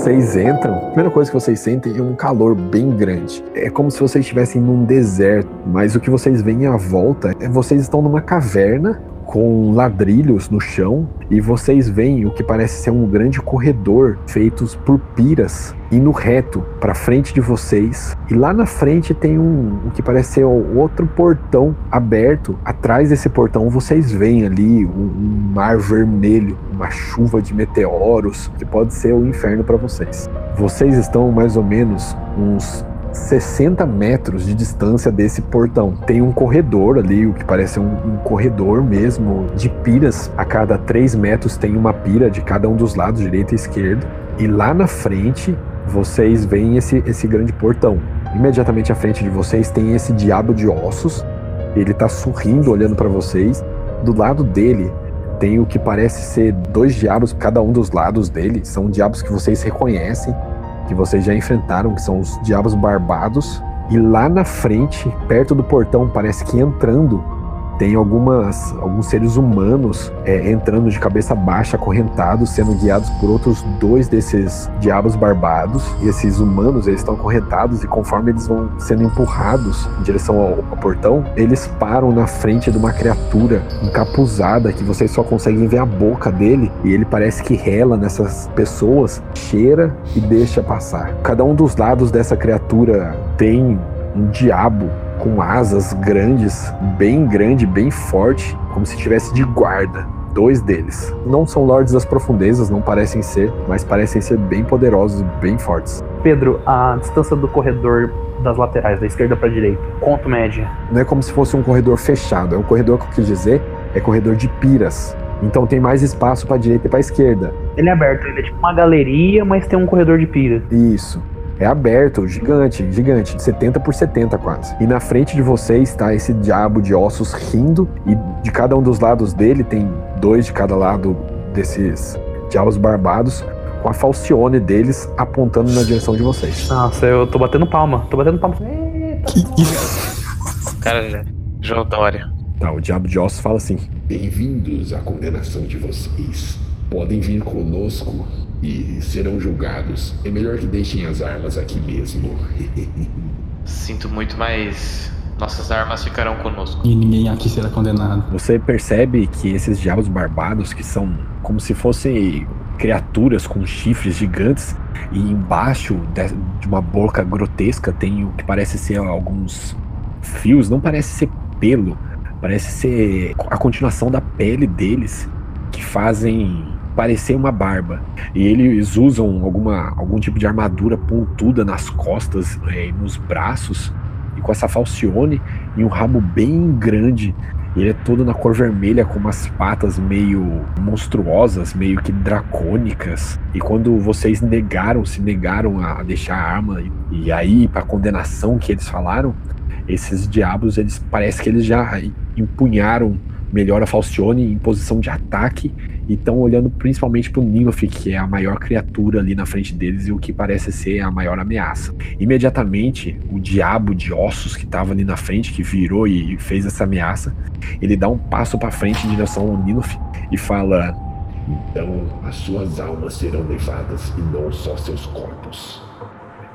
vocês entram, a primeira coisa que vocês sentem é um calor bem grande. É como se vocês estivessem num deserto, mas o que vocês veem à volta é vocês estão numa caverna com ladrilhos no chão e vocês veem o que parece ser um grande corredor feitos por piras indo reto para frente de vocês. E lá na frente tem um o que parece ser outro portão aberto. Atrás desse portão vocês veem ali um, um mar vermelho uma chuva de meteoros que pode ser o inferno para vocês. Vocês estão mais ou menos uns 60 metros de distância desse portão. Tem um corredor ali, o que parece um, um, corredor mesmo, de piras. A cada 3 metros tem uma pira de cada um dos lados, direito e esquerdo. E lá na frente, vocês veem esse, esse grande portão. Imediatamente à frente de vocês tem esse diabo de ossos. Ele tá sorrindo, olhando para vocês. Do lado dele tem o que parece ser dois diabos, cada um dos lados dele. São diabos que vocês reconhecem que vocês já enfrentaram, que são os Diabos Barbados. E lá na frente, perto do portão, parece que entrando tem algumas, alguns seres humanos é, entrando de cabeça baixa, acorrentados, sendo guiados por outros dois desses diabos barbados. E esses humanos, eles estão acorrentados e conforme eles vão sendo empurrados em direção ao, ao portão, eles param na frente de uma criatura encapuzada que vocês só conseguem ver a boca dele e ele parece que rela nessas pessoas, cheira e deixa passar. Cada um dos lados dessa criatura tem um diabo com asas grandes, bem grande, bem forte, como se tivesse de guarda. Dois deles. Não são lords das profundezas, não parecem ser, mas parecem ser bem poderosos e bem fortes. Pedro, a distância do corredor das laterais, da esquerda para direita, quanto média? Não é como se fosse um corredor fechado, é um corredor que eu quis dizer, é corredor de piras. Então tem mais espaço para direita e para esquerda. Ele é aberto, ele é tipo uma galeria, mas tem um corredor de pira. Isso é aberto, gigante, gigante, 70 por 70 quase. E na frente de vocês está esse diabo de ossos rindo, e de cada um dos lados dele tem dois de cada lado desses diabos barbados, com a falcione deles apontando na direção de vocês. Nossa, eu tô batendo palma, tô batendo palma. Eita. Que isso? Cara, João Dória. Tá, o diabo de ossos fala assim: Bem-vindos à condenação de vocês. Podem vir conosco e serão julgados. É melhor que deixem as armas aqui mesmo. Sinto muito, mas nossas armas ficarão conosco. E ninguém aqui será condenado. Você percebe que esses diabos barbados, que são como se fossem criaturas com chifres gigantes, e embaixo de uma boca grotesca tem o que parece ser alguns fios, não parece ser pelo, parece ser a continuação da pele deles, que fazem parecer uma barba. E eles usam alguma, algum tipo de armadura pontuda nas costas é, e nos braços, e com essa falcione e um rabo bem grande. Ele é todo na cor vermelha, com umas patas meio monstruosas, meio que dracônicas. E quando vocês negaram, se negaram a deixar a arma, e aí, para condenação que eles falaram, esses diabos, eles parece que eles já empunharam melhor a Falcione em posição de ataque e estão olhando principalmente para o Nilf, que é a maior criatura ali na frente deles e o que parece ser a maior ameaça. Imediatamente, o diabo de ossos que estava ali na frente, que virou e fez essa ameaça, ele dá um passo para frente em direção ao Nilf e fala: Então as suas almas serão levadas e não só seus corpos.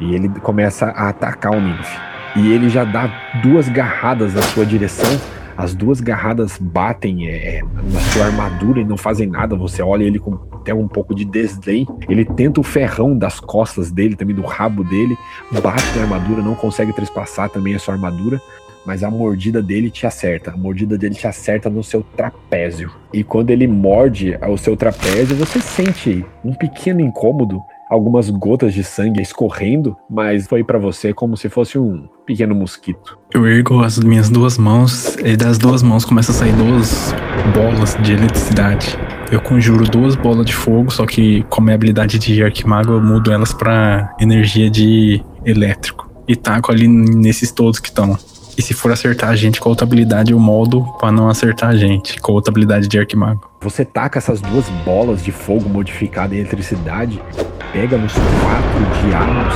E ele começa a atacar o Nilf. E ele já dá duas garradas na sua direção as duas garradas batem é, é, na sua armadura e não fazem nada. Você olha ele com até um pouco de desdém. Ele tenta o ferrão das costas dele, também do rabo dele, bate na armadura, não consegue trespassar também a sua armadura. Mas a mordida dele te acerta. A mordida dele te acerta no seu trapézio. E quando ele morde o seu trapézio, você sente um pequeno incômodo algumas gotas de sangue escorrendo, mas foi para você como se fosse um pequeno mosquito. Eu ergo as minhas duas mãos e das duas mãos começam a sair duas bolas de eletricidade. Eu conjuro duas bolas de fogo, só que com a minha habilidade de arquimago eu mudo elas para energia de elétrico. E taco ali nesses todos que estão. E se for acertar a gente com outra habilidade, eu moldo para não acertar a gente com outra habilidade de arquimago. Você taca essas duas bolas de fogo modificada em eletricidade, pega nos quatro diabos,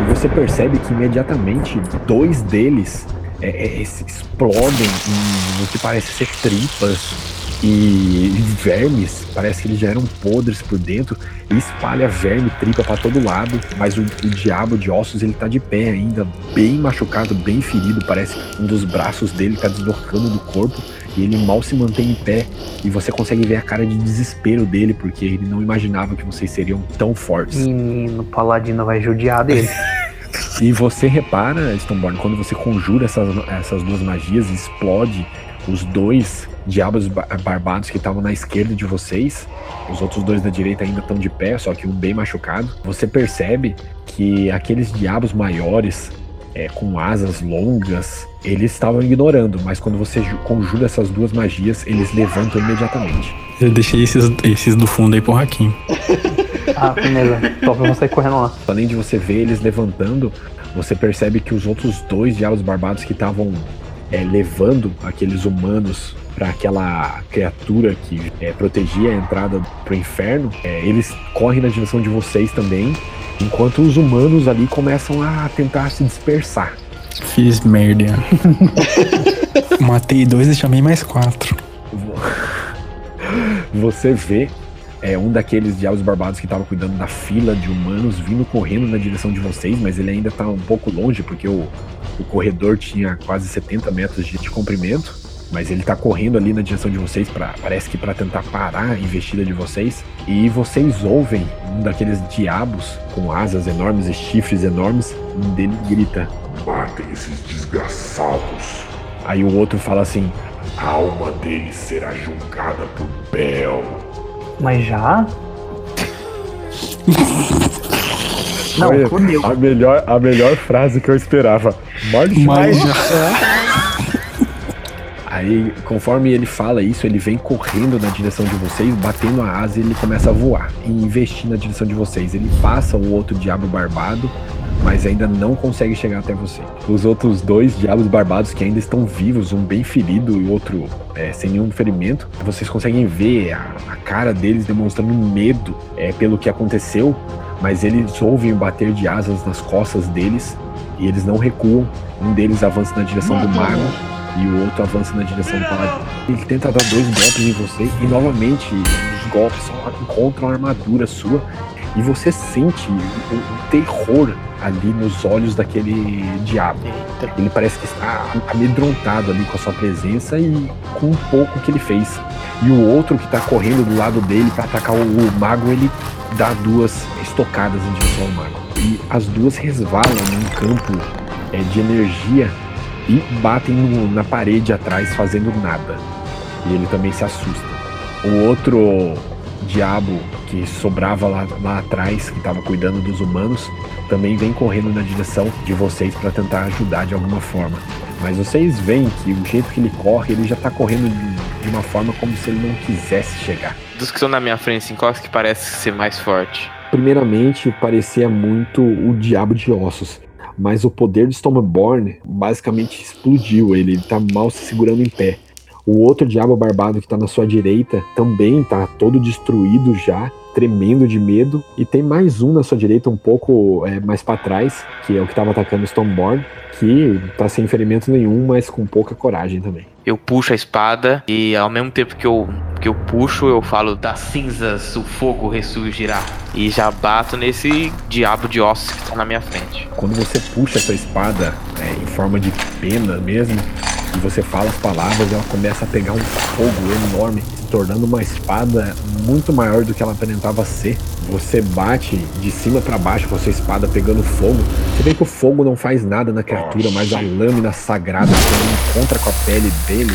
e você percebe que imediatamente dois deles é, é, explodem em o que parece ser tripas E vermes, parece que eles já eram podres por dentro, e espalha verme, tripa para todo lado, mas o, o, diabo de ossos ele tá de pé ainda, bem machucado, bem ferido, parece que um dos braços dele tá deslocando do corpo, e ele mal se mantém em pé, e você consegue ver a cara de desespero dele, porque ele não imaginava que vocês seriam tão fortes. Menino, o Paladino vai judiar dele. e você repara, Stoneborn, quando você conjura essas, essas duas magias, explode os dois diabos barbados que estavam na esquerda de vocês, os outros dois da direita ainda estão de pé, só que um bem machucado. Você percebe que aqueles diabos maiores, é, com asas longas, eles estavam ignorando, mas quando você conjura essas duas magias, eles levantam imediatamente. Eu deixei esses, esses do fundo aí pro Hakim. ah, beleza. Top, eu vou sair correndo lá. Além de você ver eles levantando, você percebe que os outros dois diabos barbados que estavam é, levando aqueles humanos para aquela criatura que é, protegia a entrada pro inferno, é, eles correm na direção de vocês também, enquanto os humanos ali começam a tentar se dispersar. Fiz merda. Matei dois e chamei mais quatro. Você vê é, um daqueles diabos barbados que estava cuidando da fila de humanos vindo correndo na direção de vocês, mas ele ainda está um pouco longe porque o, o corredor tinha quase 70 metros de, de comprimento mas ele tá correndo ali na direção de vocês para parece que para tentar parar a investida de vocês e vocês ouvem um daqueles diabos com asas enormes e chifres enormes, um dele grita: "Matem esses desgraçados". Aí o outro fala assim: "A alma deles será julgada por Bel". Mas já? Não, Foi a melhor, a melhor frase que eu esperava. Mas já. Mas já. Aí, conforme ele fala isso, ele vem correndo na direção de vocês, batendo a asa e ele começa a voar e investir na direção de vocês. Ele passa o outro diabo barbado, mas ainda não consegue chegar até você. Os outros dois diabos barbados que ainda estão vivos, um bem ferido e outro é, sem nenhum ferimento, vocês conseguem ver a, a cara deles demonstrando medo é, pelo que aconteceu, mas eles ouvem o bater de asas nas costas deles e eles não recuam. Um deles avança na direção do mago e o outro avança na direção do paladino. Ele tenta dar dois golpes em você e novamente os golpes encontram a armadura sua e você sente o, terror ali nos olhos daquele diabo. Ele parece que está amedrontado ali com a sua presença e com um pouco que ele fez. E o outro que está correndo do lado dele para atacar o, o mago, ele dá duas estocadas em direção ao mago. E as duas resvalam num campo é, de energia e batem no, na parede atrás fazendo nada. E ele também se assusta. O outro diabo que sobrava lá, lá atrás, que estava cuidando dos humanos, também vem correndo na direção de vocês para tentar ajudar de alguma forma. Mas vocês veem que o jeito que ele corre, ele já está correndo de, de, uma forma como se ele não quisesse chegar. Dos que estão na minha frente, assim, qual que parece ser mais forte? Primeiramente, parecia muito o diabo de ossos mas o poder do Stormborn basicamente explodiu. Ele, ele tá mal se segurando em pé. O outro diabo barbado que tá na sua direita também tá todo destruído já, tremendo de medo. E tem mais um na sua direita, um pouco é, mais para trás, que é o que tava atacando o Stoneborn, que tá sem ferimento nenhum, mas com pouca coragem também. Eu puxo a espada e ao mesmo tempo que eu, que eu puxo, eu falo das cinzas o fogo ressurgirá. E já bato nesse diabo de ossos que tá na minha frente. Quando você puxa essa espada é, em forma de pena mesmo, e você fala as palavras, ela começa a pegar um fogo enorme, tornando uma espada muito maior do que ela aparentava ser. Você bate de cima para baixo com a sua espada pegando fogo. Você vê que o fogo não faz nada na criatura, mas a lâmina sagrada quando encontra com a pele dele,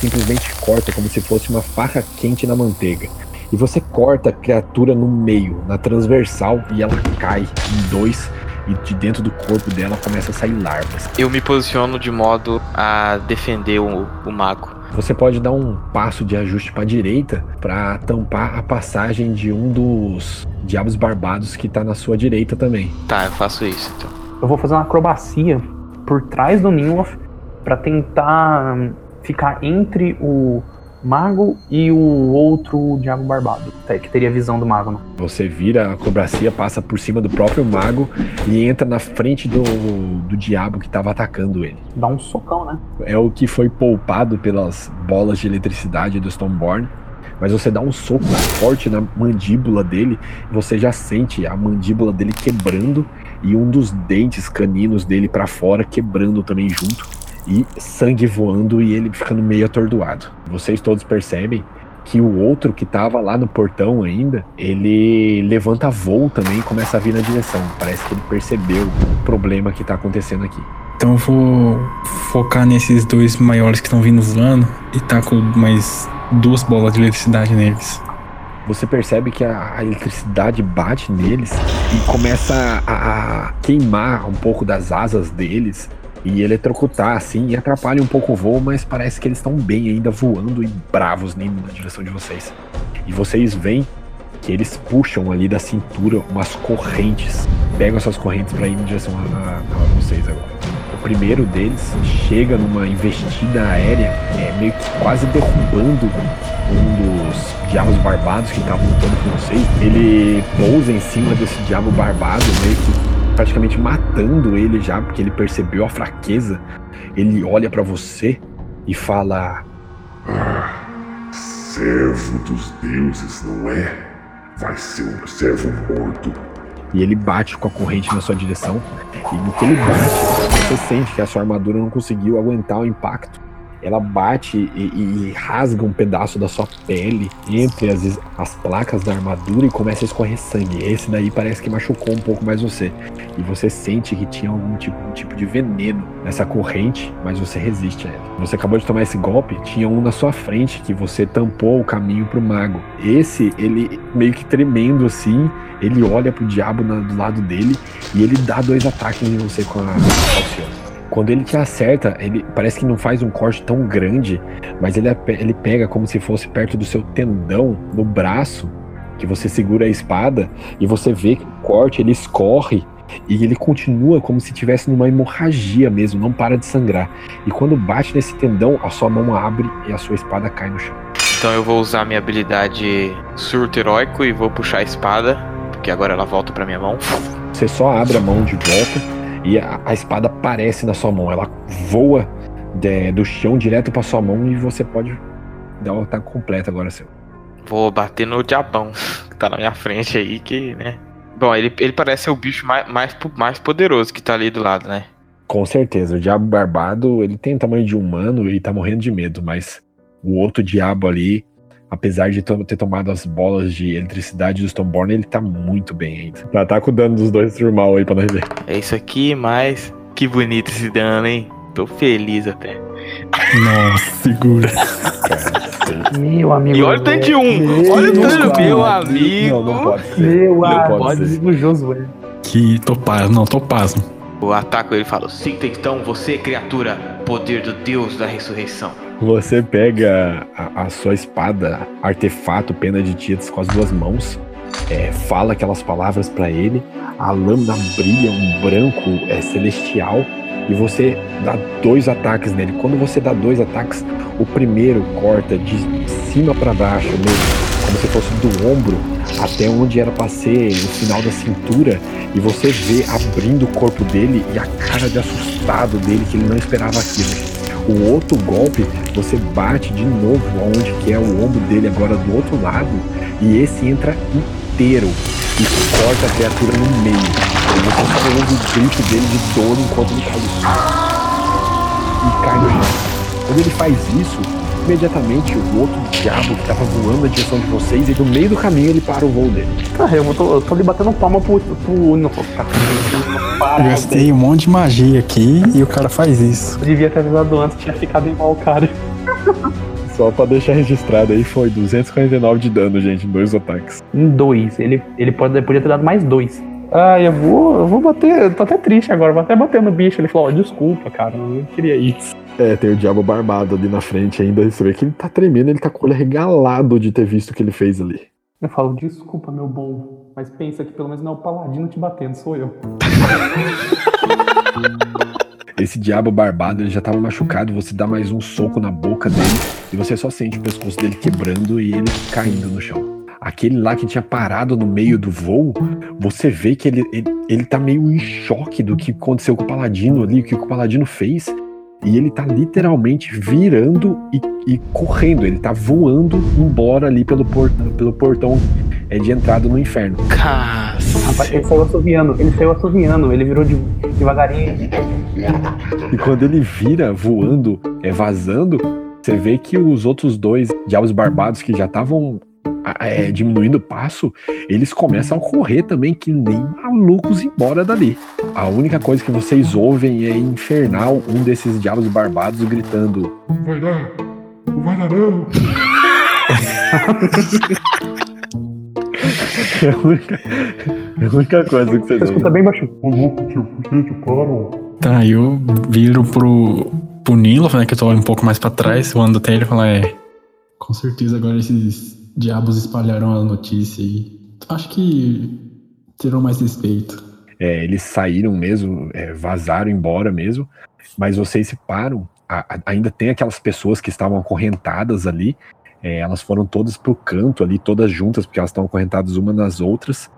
simplesmente corta como se fosse uma faca quente na manteiga. E você corta a criatura no meio, na transversal, e ela cai em dois e de dentro do corpo dela começa a sair larvas. Eu me posiciono de modo a defender o, o mago. Você pode dar um passo de ajuste para a direita para tampar a passagem de um dos diabos barbados que tá na sua direita também. Tá, eu faço isso então. Eu vou fazer uma acrobacia por trás do Ninlof para tentar ficar entre o mago e o outro diabo barbado, que teria visão do mago. Né? Você vira a cobracia, passa por cima do próprio mago e entra na frente do, do diabo que estava atacando ele. Dá um socão, né? É o que foi poupado pelas bolas de eletricidade do Stoneborn. Mas você dá um soco forte na mandíbula dele, você já sente a mandíbula dele quebrando e um dos dentes caninos dele para fora quebrando também junto e sangue voando e ele ficando meio atordoado. Vocês todos percebem que o outro que tava lá no portão ainda, ele levanta voo também e começa a vir na direção. Parece que ele percebeu o problema que tá acontecendo aqui. Então eu vou focar nesses dois maiores que estão vindo voando e taco mais duas bolas de eletricidade neles. Você percebe que a, a eletricidade bate neles e começa a, a queimar um pouco das asas deles e eletrocutar assim e atrapalha um pouco o voo, mas parece que eles estão bem ainda voando e bravos indo na direção de vocês. E vocês veem que eles puxam ali da cintura umas correntes, pegam essas correntes para ir em direção a, a, vocês agora. O primeiro deles chega numa investida aérea, é, meio que quase derrubando um dos diabos barbados que estavam lutando com vocês. Ele pousa em cima desse diabo barbado, meio que praticamente matando ele já, porque ele percebeu a fraqueza. Ele olha para você e fala: ah, servo dos deuses, não é? Vai ser um servo morto. E ele bate com a corrente na sua direção. E no que ele bate, você sente que a sua armadura não conseguiu aguentar o impacto ela bate e, e, rasga um pedaço da sua pele entre as, as placas da armadura e começa a escorrer sangue. Esse daí parece que machucou um pouco mais você. E você sente que tinha algum tipo, um tipo de veneno nessa corrente, mas você resiste a ela. Você acabou de tomar esse golpe, tinha um na sua frente que você tampou o caminho pro mago. Esse, ele meio que tremendo assim, ele olha pro diabo na, do lado dele e ele dá dois ataques em você com a Alcione. Quando ele te acerta, ele parece que não faz um corte tão grande, mas ele, ele pega como se fosse perto do seu tendão no braço, que você segura a espada, e você vê que o corte ele escorre e ele continua como se tivesse numa hemorragia mesmo, não para de sangrar. E quando bate nesse tendão, a sua mão abre e a sua espada cai no chão. Então eu vou usar minha habilidade surto heróico e vou puxar a espada, porque agora ela volta para minha mão. Você só abre a mão de volta e a, a espada aparece na sua mão. Ela voa de, do chão direto para sua mão e você pode dar o ataque completo agora seu. Vou bater no diabão que tá na minha frente aí, que, né? Bom, ele, ele parece ser o bicho mais, mais, mais poderoso que tá ali do lado, né? Com certeza. O diabo barbado, ele tem o tamanho de um humano e tá morrendo de medo, mas o outro diabo ali apesar de ter tomado as bolas de eletricidade do Stoneborn, ele tá muito bem ainda. Tá, tá com o dano dos dois normal aí pra nós ver. É isso aqui, mas que bonito esse dano, hein? Tô feliz até. Nossa, segura. Meu amigo. E olha o tanto de um. Olha o tanto, meu amigo. Não, não pode ser. Meu não amigo. Josué. Que topaz, não, topaz. O ataque ele fala: Sinta então você, criatura, poder do Deus da ressurreição. Você pega a, a sua espada, artefato, pena de tietas com as duas mãos, é, fala aquelas palavras para ele, a lâmina brilha um branco é, celestial e você dá dois ataques nele. Quando você dá dois ataques, o primeiro corta de cima para baixo mesmo, como se fosse do ombro até onde era para ser o final da cintura, e você vê abrindo o corpo dele e a cara de assustado dele que ele não esperava aquilo. O outro golpe, você bate de novo onde que é o ombro dele agora do outro lado, e esse entra inteiro e corta a criatura no meio. E você só ouve o grito dele de dor enquanto ele cai no chão. E cai no chão. Quando ele faz isso, imediatamente o outro diabo que tava voando na direção de vocês, e no meio do caminho ele para o voo dele. Ah, eu tô, eu tô ali batendo palma pro, pro não, tá, Eu gastei um monte de magia aqui e o cara faz isso. Eu devia ter avisado antes, tinha ficado igual o cara. Só pra deixar registrado aí, foi 249 de dano, gente, em dois ataques. Em dois. Ele, ele pode, podia ter dado mais dois. Ah, eu vou, eu vou bater. Eu tô até triste agora, vou até bater no bicho. Ele falou: oh, desculpa, cara, eu não queria isso. É, tem o diabo barbado ali na frente ainda. Você vê que ele tá tremendo, ele tá com o olho regalado de ter visto o que ele fez ali. Eu falo, desculpa, meu bom, mas pensa que pelo menos não é o paladino te batendo, sou eu. Esse diabo barbado, ele já tava machucado, você dá mais um soco na boca dele e você só sente o pescoço dele quebrando e ele caindo no chão. Aquele lá que tinha parado no meio do voo, você vê que ele, ele, ele tá meio em choque do que aconteceu com o Paladino ali, o que o Paladino fez. E ele tá literalmente virando e, e correndo, ele tá voando embora ali pelo portão, pelo portão é, de entrada no inferno. Rapaz, ele saiu assoviando, ele saiu assoviando, ele virou de, devagarinho. E quando ele vira voando, é vazando, você vê que os outros dois diabos barbados que já estavam é, diminuindo o passo, eles começam a correr também, que nem malucos embora dali. A única coisa que vocês ouvem é infernal um desses diabos barbados gritando: Vai dar! Vai dar não! É a única, é a única coisa que vocês Você escuta ouvem. bem baixinho. Ô louco, tio, gente, para! Tá, eu viro pro, pro Nilo, né, que eu tô um pouco mais pra trás, eu ando até ele e falo, é... Com certeza agora esses diabos espalharam a notícia e acho que terão mais respeito. É, eles saíram mesmo, é, vazaram embora mesmo, mas vocês se param. a- a- ainda tem aquelas pessoas que estavam acorrentadas ali. é, elas foram todas pro canto ali, todas juntas, porque elas estão acorrentadas uma nas outras.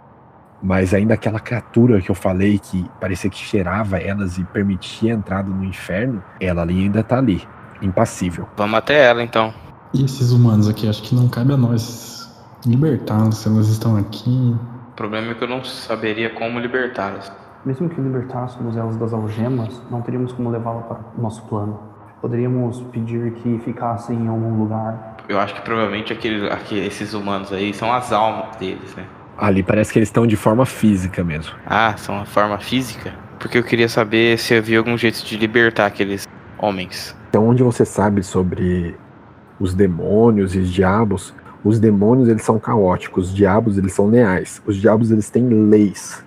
Mas ainda aquela criatura que eu falei que parecia que cheirava elas e permitia a entrada no inferno, ela ali ainda tá ali, impassível. Vamos até ela então. E esses humanos aqui, acho que não cabe a nós libertá-los se elas estão aqui. O problema é que eu não saberia como libertá-las. Mesmo que libertássemos elas das algemas, não teríamos como levá-la para o nosso plano. Poderíamos pedir que ficassem em algum lugar. Eu acho que provavelmente aquele, aquele- esses humanos aí são as almas deles, né? Ali parece que eles estão de forma física mesmo. Ah, são a forma física? Porque eu queria saber se havia algum jeito de libertar aqueles homens. Então, onde você sabe sobre os demônios e os diabos, os demônios eles são caóticos, os diabos eles são leais. Os diabos eles têm leis.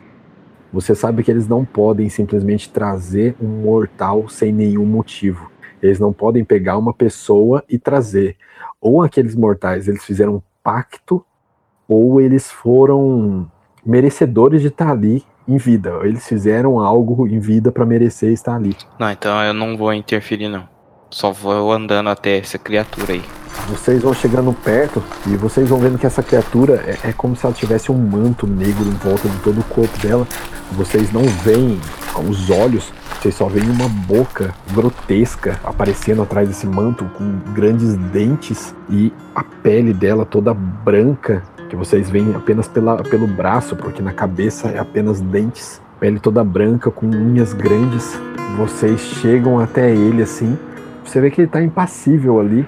Você sabe que eles não podem simplesmente trazer um mortal sem nenhum motivo. Eles não podem pegar uma pessoa e trazer. Ou aqueles mortais eles fizeram um pacto, ou eles foram merecedores de estar ali em vida. Eles fizeram algo em vida para merecer estar ali. Não, então eu não vou interferir não. Só vou andando até essa criatura aí. Vocês vão chegando perto e vocês vão vendo que essa criatura é, é como se ela tivesse um manto negro em volta de todo o corpo dela. Vocês não veem os olhos, vocês só veem uma boca grotesca aparecendo atrás desse manto com grandes dentes e a pele dela toda branca, que vocês veem apenas pela, pelo braço, porque na cabeça é apenas dentes. Pele toda branca com unhas grandes. Vocês chegam até ele assim. Você vê que ele tá impassível ali,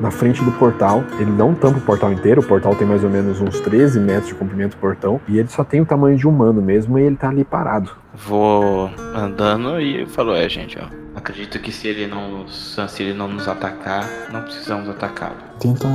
na frente do portal. Ele não tampa o portal inteiro, o portal tem mais ou menos uns 13 metros de comprimento do portão. E ele só tem o tamanho de um humano mesmo e ele tá ali parado. Vou andando e falou, é gente, ó. Acredito que se ele não nos, se ele não nos atacar, não precisamos atacá-lo. Tenta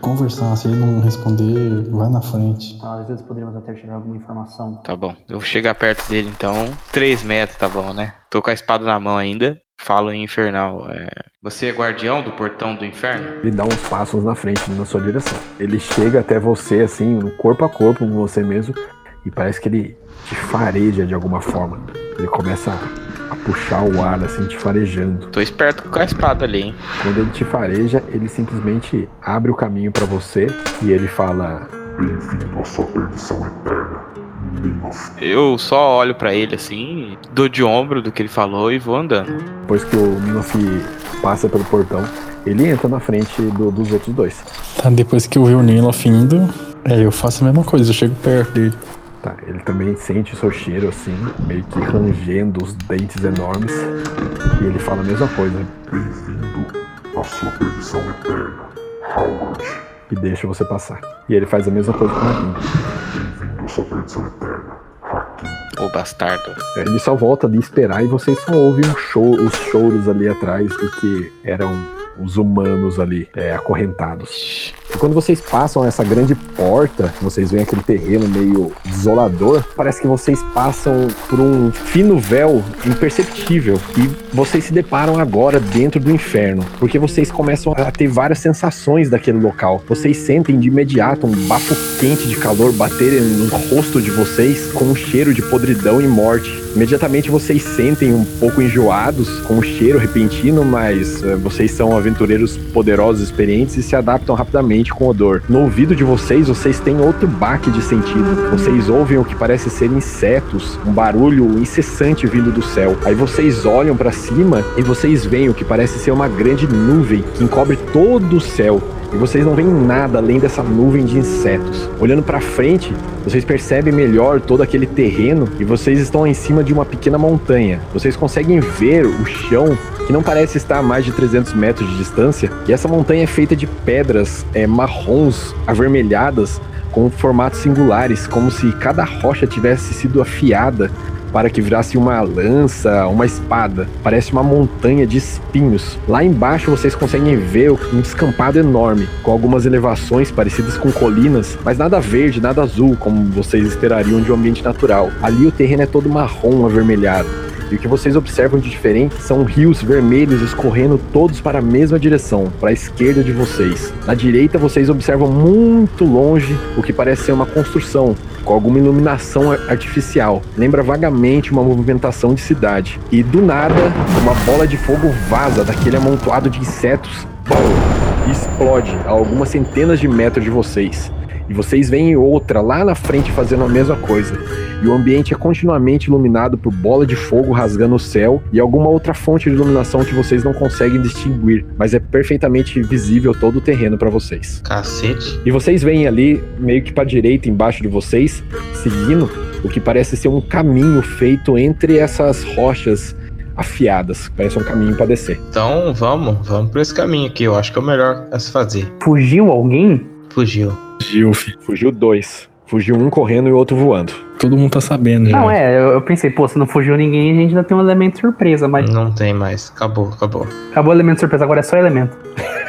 conversar, se ele não responder, vai na frente. Ah, Às vezes poderíamos até tirar alguma informação. Tá bom. Eu vou chegar perto dele então. 3 metros, tá bom, né? Tô com a espada na mão ainda. Falo em infernal. É... Você é guardião do portão do inferno? Ele dá uns passos na frente, na sua direção. Ele chega até você, assim, no corpo a corpo com você mesmo, e parece que ele te fareja de alguma forma. Ele começa a, a puxar o ar, assim, te farejando. Tô esperto com a espada ali, hein? Quando ele te fareja, ele simplesmente abre o caminho pra você e ele fala: Bem-vindo à sua perdição eterna. Eu só olho pra ele assim, dou de ombro do que ele falou e vou andando. Depois que o Minof passa pelo portão, ele entra na frente do- dos outros dois. Tá, depois que eu ver o Nilo afindo, é, eu faço a mesma coisa, eu chego perto dele. Tá, ele também sente o seu cheiro assim, meio que rangendo os dentes enormes. E ele fala a mesma coisa Bem-vindo à sua perdição eterna. Howard. e deixa você passar. E ele faz a mesma coisa com o Sua perdição eterna. Ô bastardo. Ele só volta ali esperar e vocês só ouvem um show, os choros ali atrás do que eram os humanos ali é, acorrentados. E quando vocês passam essa grande porta, vocês veem aquele terreno meio desolador, parece que vocês passam por um fino véu imperceptível e vocês se deparam agora dentro do inferno, porque vocês começam a ter várias sensações daquele local. Vocês sentem de imediato um bafo quente de calor bater no rosto de vocês com um cheiro de podridão e morte. Imediatamente vocês sentem um pouco enjoados com o cheiro repentino, mas uh, vocês são aventureiros poderosos, experientes e se adaptam rapidamente com o odor. No ouvido de vocês, vocês têm outro baque de sentido. Vocês ouvem o que parece ser insetos, um barulho incessante vindo do céu. Aí vocês olham para cima e vocês veem o que parece ser uma grande nuvem que encobre todo o céu e vocês não veem nada além dessa nuvem de insetos. Olhando para frente, vocês percebem melhor todo aquele terreno e vocês estão em cima de uma pequena montanha. Vocês conseguem ver o chão que não parece estar a mais de 300 metros de distância e essa montanha é feita de pedras é, marrons avermelhadas com formatos singulares, como se cada rocha tivesse sido afiada para que virasse uma lança, uma espada. Parece uma montanha de espinhos. Lá embaixo vocês conseguem ver um descampado enorme, com algumas elevações parecidas com colinas, mas nada verde, nada azul, como vocês esperariam de um ambiente natural. Ali o terreno é todo marrom avermelhado. E o que vocês observam de diferente são rios vermelhos escorrendo todos para a mesma direção, para a esquerda de vocês. Na direita vocês observam muito longe o que parece ser uma construção, com alguma iluminação artificial. Lembra vagamente uma movimentação de cidade. E do nada, uma bola de fogo vaza daquele amontoado de insetos explode a algumas centenas de metros de vocês. E vocês veem outra lá na frente fazendo a mesma coisa. E o ambiente é continuamente iluminado por bola de fogo rasgando o céu e alguma outra fonte de iluminação que vocês não conseguem distinguir, mas é perfeitamente visível todo o terreno para vocês. Cacete. E vocês veem ali, meio que para direita, embaixo de vocês, seguindo o que parece ser um caminho feito entre essas rochas afiadas. Parece um caminho para descer. Então vamos, vamos por esse caminho aqui. Eu acho que é o melhor a se fazer. Fugiu alguém? Fugiu. Fugiu, filho. Fugiu dois. Fugiu um correndo e o outro voando. Todo mundo tá sabendo já. Não, é, eu, eu pensei, pô, se não fugiu ninguém, a gente ainda tem um elemento surpresa, mas Não tem mais. Acabou, acabou. acabou o elemento surpresa, agora é só elemento.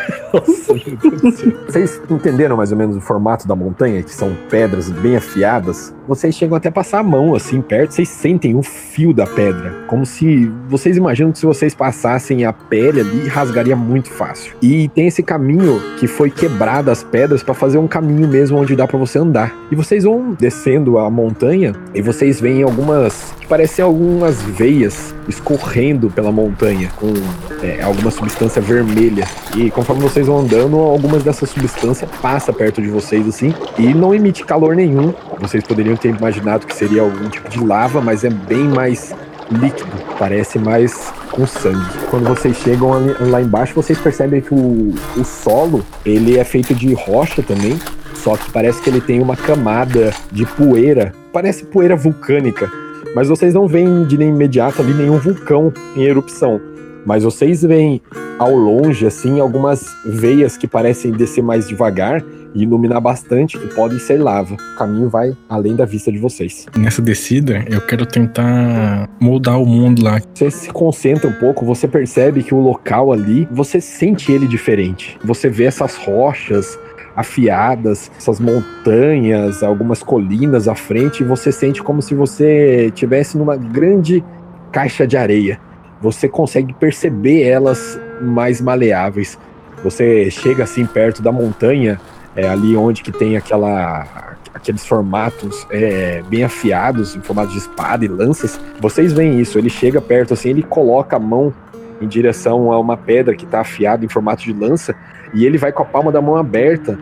Vocês entenderam mais ou menos o formato da montanha, que são pedras bem afiadas? Vocês chegam até a passar a mão assim perto, vocês sentem o fio da pedra, como se vocês imaginam que se vocês passassem a pele ali, rasgaria muito fácil. E tem esse caminho que foi quebrado as pedras para fazer um caminho mesmo onde dá para você andar. E vocês vão descendo a montanha e vocês veem algumas que parecem algumas veias escorrendo pela montanha com é, alguma substância vermelha. E conforme vocês vão andando, algumas dessas substâncias passa perto de vocês assim e não emite calor nenhum. Vocês poderiam ter imaginado que seria algum tipo de lava, mas é bem mais líquido, parece mais com sangue. Quando vocês chegam ali- lá embaixo, vocês percebem que o, o solo ele é feito de rocha também, só que parece que ele tem uma camada de poeira, parece poeira vulcânica. Mas vocês não veem de imediato ali nenhum vulcão em erupção. Mas vocês veem ao longe, assim, algumas veias que parecem descer mais devagar e iluminar bastante, que podem ser lava. O caminho vai além da vista de vocês. Nessa descida, eu quero tentar moldar o mundo lá. Você se concentra um pouco, você percebe que o local ali, você sente ele diferente. Você vê essas rochas afiadas, essas montanhas, algumas colinas à frente, e você sente como se você estivesse numa grande caixa de areia. Você consegue perceber elas mais maleáveis. Você chega assim perto da montanha, é ali onde que tem aquela aqueles formatos é, bem afiados, em formato de espada e lanças. Vocês veem isso, ele chega perto assim, ele coloca a mão em direção a uma pedra que está afiada em formato de lança e ele vai com a palma da mão aberta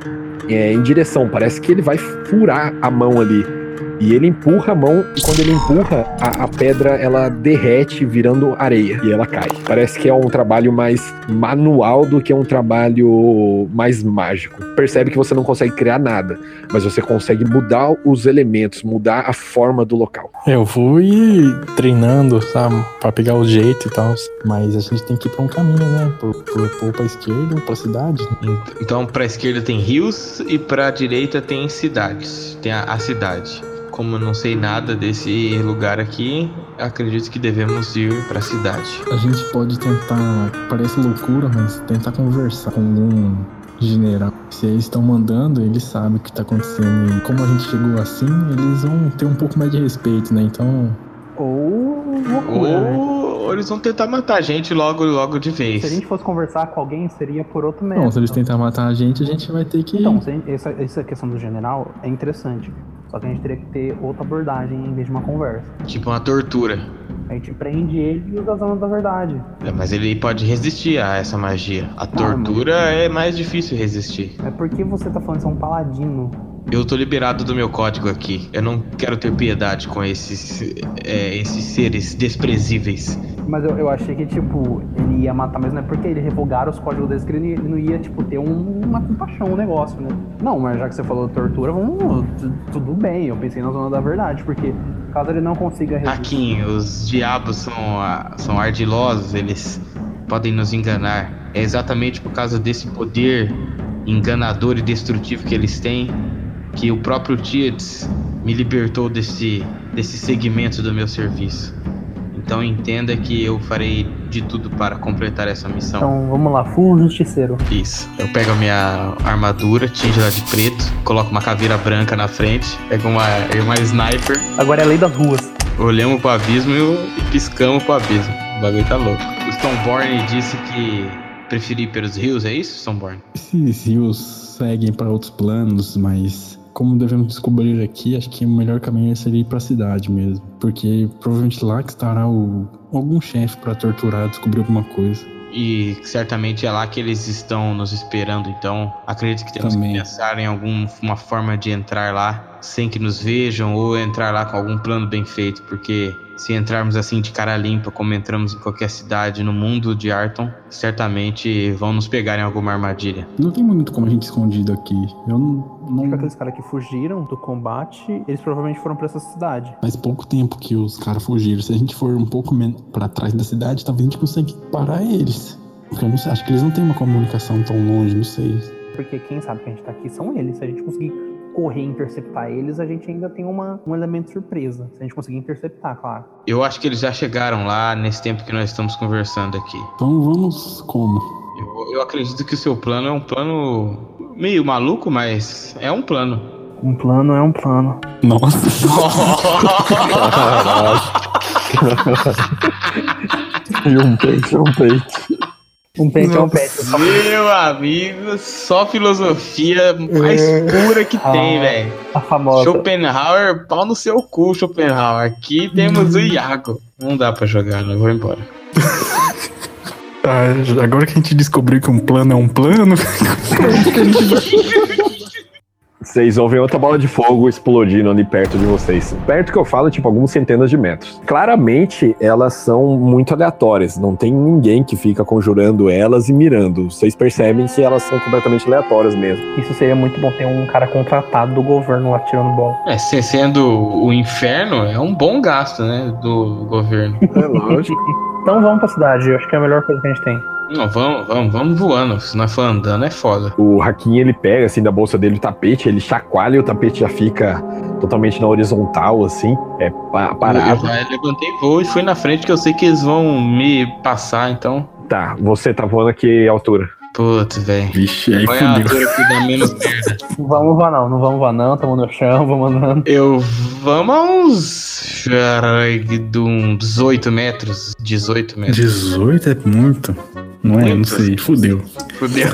é, em direção. Parece que ele vai furar a mão ali. E ele empurra a mão e quando ele empurra, a, a pedra ela derrete virando areia e ela cai. Parece que é um trabalho mais manual do que um trabalho mais mágico. Percebe que você não consegue criar nada, mas você consegue mudar os elementos, mudar a forma do local. Eu fui treinando, sabe? Pra pegar o jeito e tal. Mas a gente tem que ir pra um caminho, né? Por, por, por pra esquerda, pra cidade. Então, pra esquerda tem rios e pra direita tem cidades. Tem a, a cidade. Como eu não sei nada desse lugar aqui, acredito que devemos ir pra cidade. A gente pode tentar, parece loucura, mas tentar conversar com algum general. Se eles estão mandando, eles sabem o que tá acontecendo. E como a gente chegou assim, eles vão ter um pouco mais de respeito, né? Então. Ou loucura, né? Ou eles vão tentar matar a gente logo, logo de vez. Se a gente fosse conversar com alguém, seria por outro método. Bom, se eles tentarem matar a gente, a gente vai ter que. Então, a essa, essa questão do general é interessante. Só que a gente teria que ter outra abordagem em vez de uma conversa. Tipo uma tortura. A gente prende ele e usa a zona da verdade. É, Mas ele pode resistir a essa magia. A tortura é mais difícil resistir. É porque você tá falando que você é um paladino. Eu tô liberado do meu código aqui. Eu não quero ter piedade com esses, é, esses seres desprezíveis. Mas eu, eu achei que, tipo, ele ia matar, mas não é porque ele revogaram os códigos deles que ele, não ia, tipo, ter um- uma compaixão, um negócio, né? Não, mas já que você falou tortura, vamos. tu- Tudo bem, eu pensei na zona da verdade, porque caso ele não consiga resistir. Aqui, os diabos são, são ardilosos, eles podem nos enganar. É exatamente por causa desse poder enganador e destrutivo que eles têm que o próprio Tietz me libertou desse, desse segmento do meu serviço. Então entenda que eu farei de tudo para completar essa missão. Então vamos lá, full justiceiro. Isso. Eu pego a minha armadura, tinge ela de preto, coloco uma caveira branca na frente, pego uma, uma sniper, Agora é a lei das ruas. olhamos pro abismo e, e piscamos pro abismo. O bagulho tá louco. O Stoneborn disse que preferir pelos rios, é isso, Stoneborn? Esses rios seguem para outros planos, mas como devemos descobrir aqui, acho que o melhor caminho seria ir para a cidade mesmo, porque provavelmente lá que estará o algum chefe para torturar, descobrir alguma coisa. E certamente é lá que eles estão nos esperando, então acredito que temos Também. que pensar em alguma forma de entrar lá sem que nos vejam ou entrar lá com algum plano bem feito, porque se entrarmos assim de cara limpa, como entramos em qualquer cidade no mundo de Arton, certamente vão nos pegar em alguma armadilha. Não tem muito como a gente escondido aqui. Eu não, não aqueles caras que fugiram do combate, eles provavelmente foram pra essa cidade. faz pouco tempo que os caras fugiram. Se a gente for um pouco men- pra trás da cidade, talvez a gente consiga parar eles. Porque eu não sei, acho que eles não têm uma comunicação tão longe, não sei. Porque quem sabe que a gente tá aqui são eles. Se a gente conseguir correr e interceptar eles, a gente ainda tem uma, um elemento surpresa. Se a gente conseguir interceptar, claro. Eu acho que eles já chegaram lá nesse tempo que nós estamos conversando aqui. Então vamos como? Eu, eu acredito que o seu plano é um plano meio maluco, mas é um plano. Um plano é um plano. Nossa. E um peito, um peito. Um pente é um pente. Só- Meu amigo, só filosofia mais pura que tem, Ah. velho. A famosa. Schopenhauer, pau no seu cu, Schopenhauer. Aqui temos o Iago. Não dá pra jogar, não vou embora. Ah, agora que a gente descobriu que um plano é um plano, Vocês ouvem outra bola de fogo explodindo ali perto de vocês. Perto que eu falo, tipo, algumas centenas de metros. Claramente, elas são muito aleatórias. Não tem ninguém que fica conjurando elas e mirando. Vocês percebem que elas são completamente aleatórias mesmo. Isso seria muito bom ter um cara contratado do governo lá tirando bola. É, se- sendo o inferno, é um bom gasto, né, do governo. É lógico. Então vamos pra cidade. Eu acho que é a melhor coisa que a gente tem. Não, vamos, vamos, vamos voando. Se nós for andando, é foda. O Hakim, ele pega, assim, da bolsa dele o tapete, ele chacoalha e o tapete já fica totalmente na horizontal, assim, é pa- Eu parado. já levantei voo e fui na frente, que eu sei que eles vão me passar, então. Tá, você tá voando a que altura? Putz, velho. Vixe, aí a fudeu. altura que dá menos merda? Não vamos voar não, não vamos voar não, tamo no chão, vamos andando. Eu vamos a uns. Caralho, de uns 18 metros. 18 metros. 18 é muito. Não é? Não sei. Fudeu. Fudeu.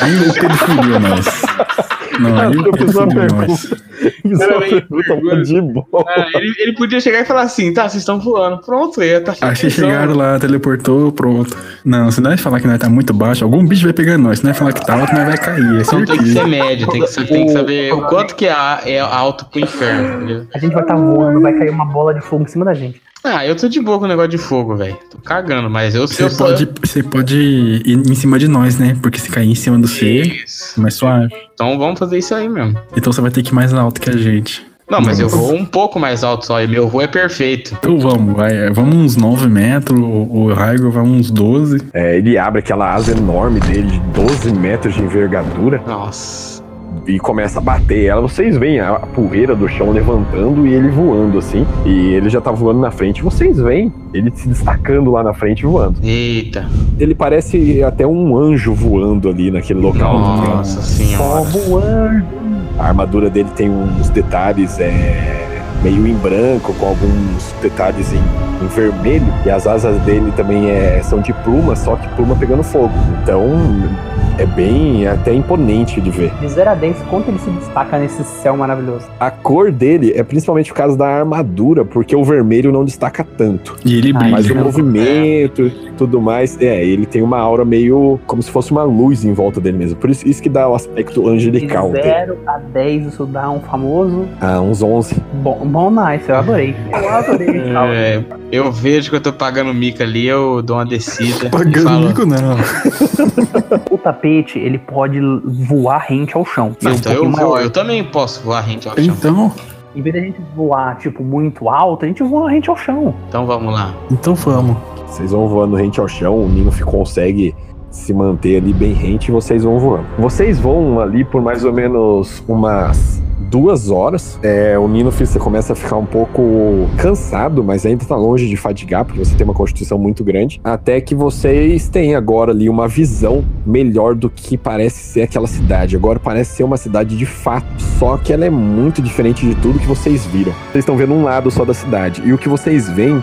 Aí o Pedro fudeu nós. Não, aí Eu Pedro fiz uma pergunta. nós. Fiz uma Peraí, pergunta pergunta. de boa. Ah, ele, ele podia chegar e falar assim: tá, vocês estão voando. Pronto, ia tá Aí vocês felizão. chegaram lá, teleportou, pronto. Não, se nós falar que nós tá muito baixo, algum bicho vai pegar nós. Se nós falar que tá alto, nós vai cair. É Então tem que ser médio, tem que, sa- tem que saber o quanto que é, é alto pro inferno, entendeu? A gente vai estar voando, vai cair uma bola de fogo em cima da gente. Ah, eu tô de boa com o negócio de fogo, velho. Tô cagando, mas eu sei. Você pode, você pode ir em cima de nós, né? Porque se cair em cima do C, é mais suave. Então vamos fazer isso aí mesmo. Então você vai ter que ir mais alto que a gente. Não, mas eu Nossa. vou um pouco mais alto só, e meu voo é perfeito. Então vamos, vai. Vamos uns 9 metros, o o Raigo vai uns 12. É, ele abre aquela asa enorme dele, de 12 metros de envergadura, Nossa. E começa a bater ela. Vocês veem a poeira do chão levantando e ele voando assim. E ele já tá voando na frente. Vocês veem ele se destacando lá na frente voando. Eita. Ele parece até um anjo voando ali naquele local. Nossa senhora. voando. A armadura dele tem uns detalhes é, meio em branco, com alguns detalhes em, em vermelho. E as asas dele também é, são de pluma, só que pluma pegando fogo. Então é bem é até imponente de ver. De 0 a 10, quanto ele se destaca nesse céu maravilhoso? A cor dele é principalmente por causa da armadura, porque o vermelho não destaca tanto. E ele Ah, brilha. Mas o Brilha. movimento e tudo mais, é, ele tem uma aura meio como se fosse uma luz em volta dele mesmo. Por isso, isso que dá o aspecto De angelical dele. 0 a 10, isso dá um famoso. Ah, uns 11. Bom, bom nice, eu adorei. Eu adorei. É, eu vejo que eu tô pagando mico ali, eu dou uma descida. Pagando mico, não. O tapete, ele pode voar rente ao chão. "Não, Ser um então eu, pouquinho vou, eu também posso voar rente ao chão. Então, Em vez da gente voar, tipo, muito alto, a gente voa rente ao chão. Então vamos lá. então vamos. Vocês vão voando rente ao chão, o Nino consegue se manter ali bem rente e vocês vão voando. Vocês vão ali por mais ou menos umas duas horas. É, o Nino você começa a ficar um pouco cansado, mas ainda tá longe de fadigar, porque você tem uma constituição muito grande. Até que vocês têm agora ali uma visão melhor do que parece ser aquela cidade. Agora parece ser uma cidade de fato, só que ela é muito diferente de tudo que vocês viram. Vocês estão vendo um lado só da cidade, e o que vocês veem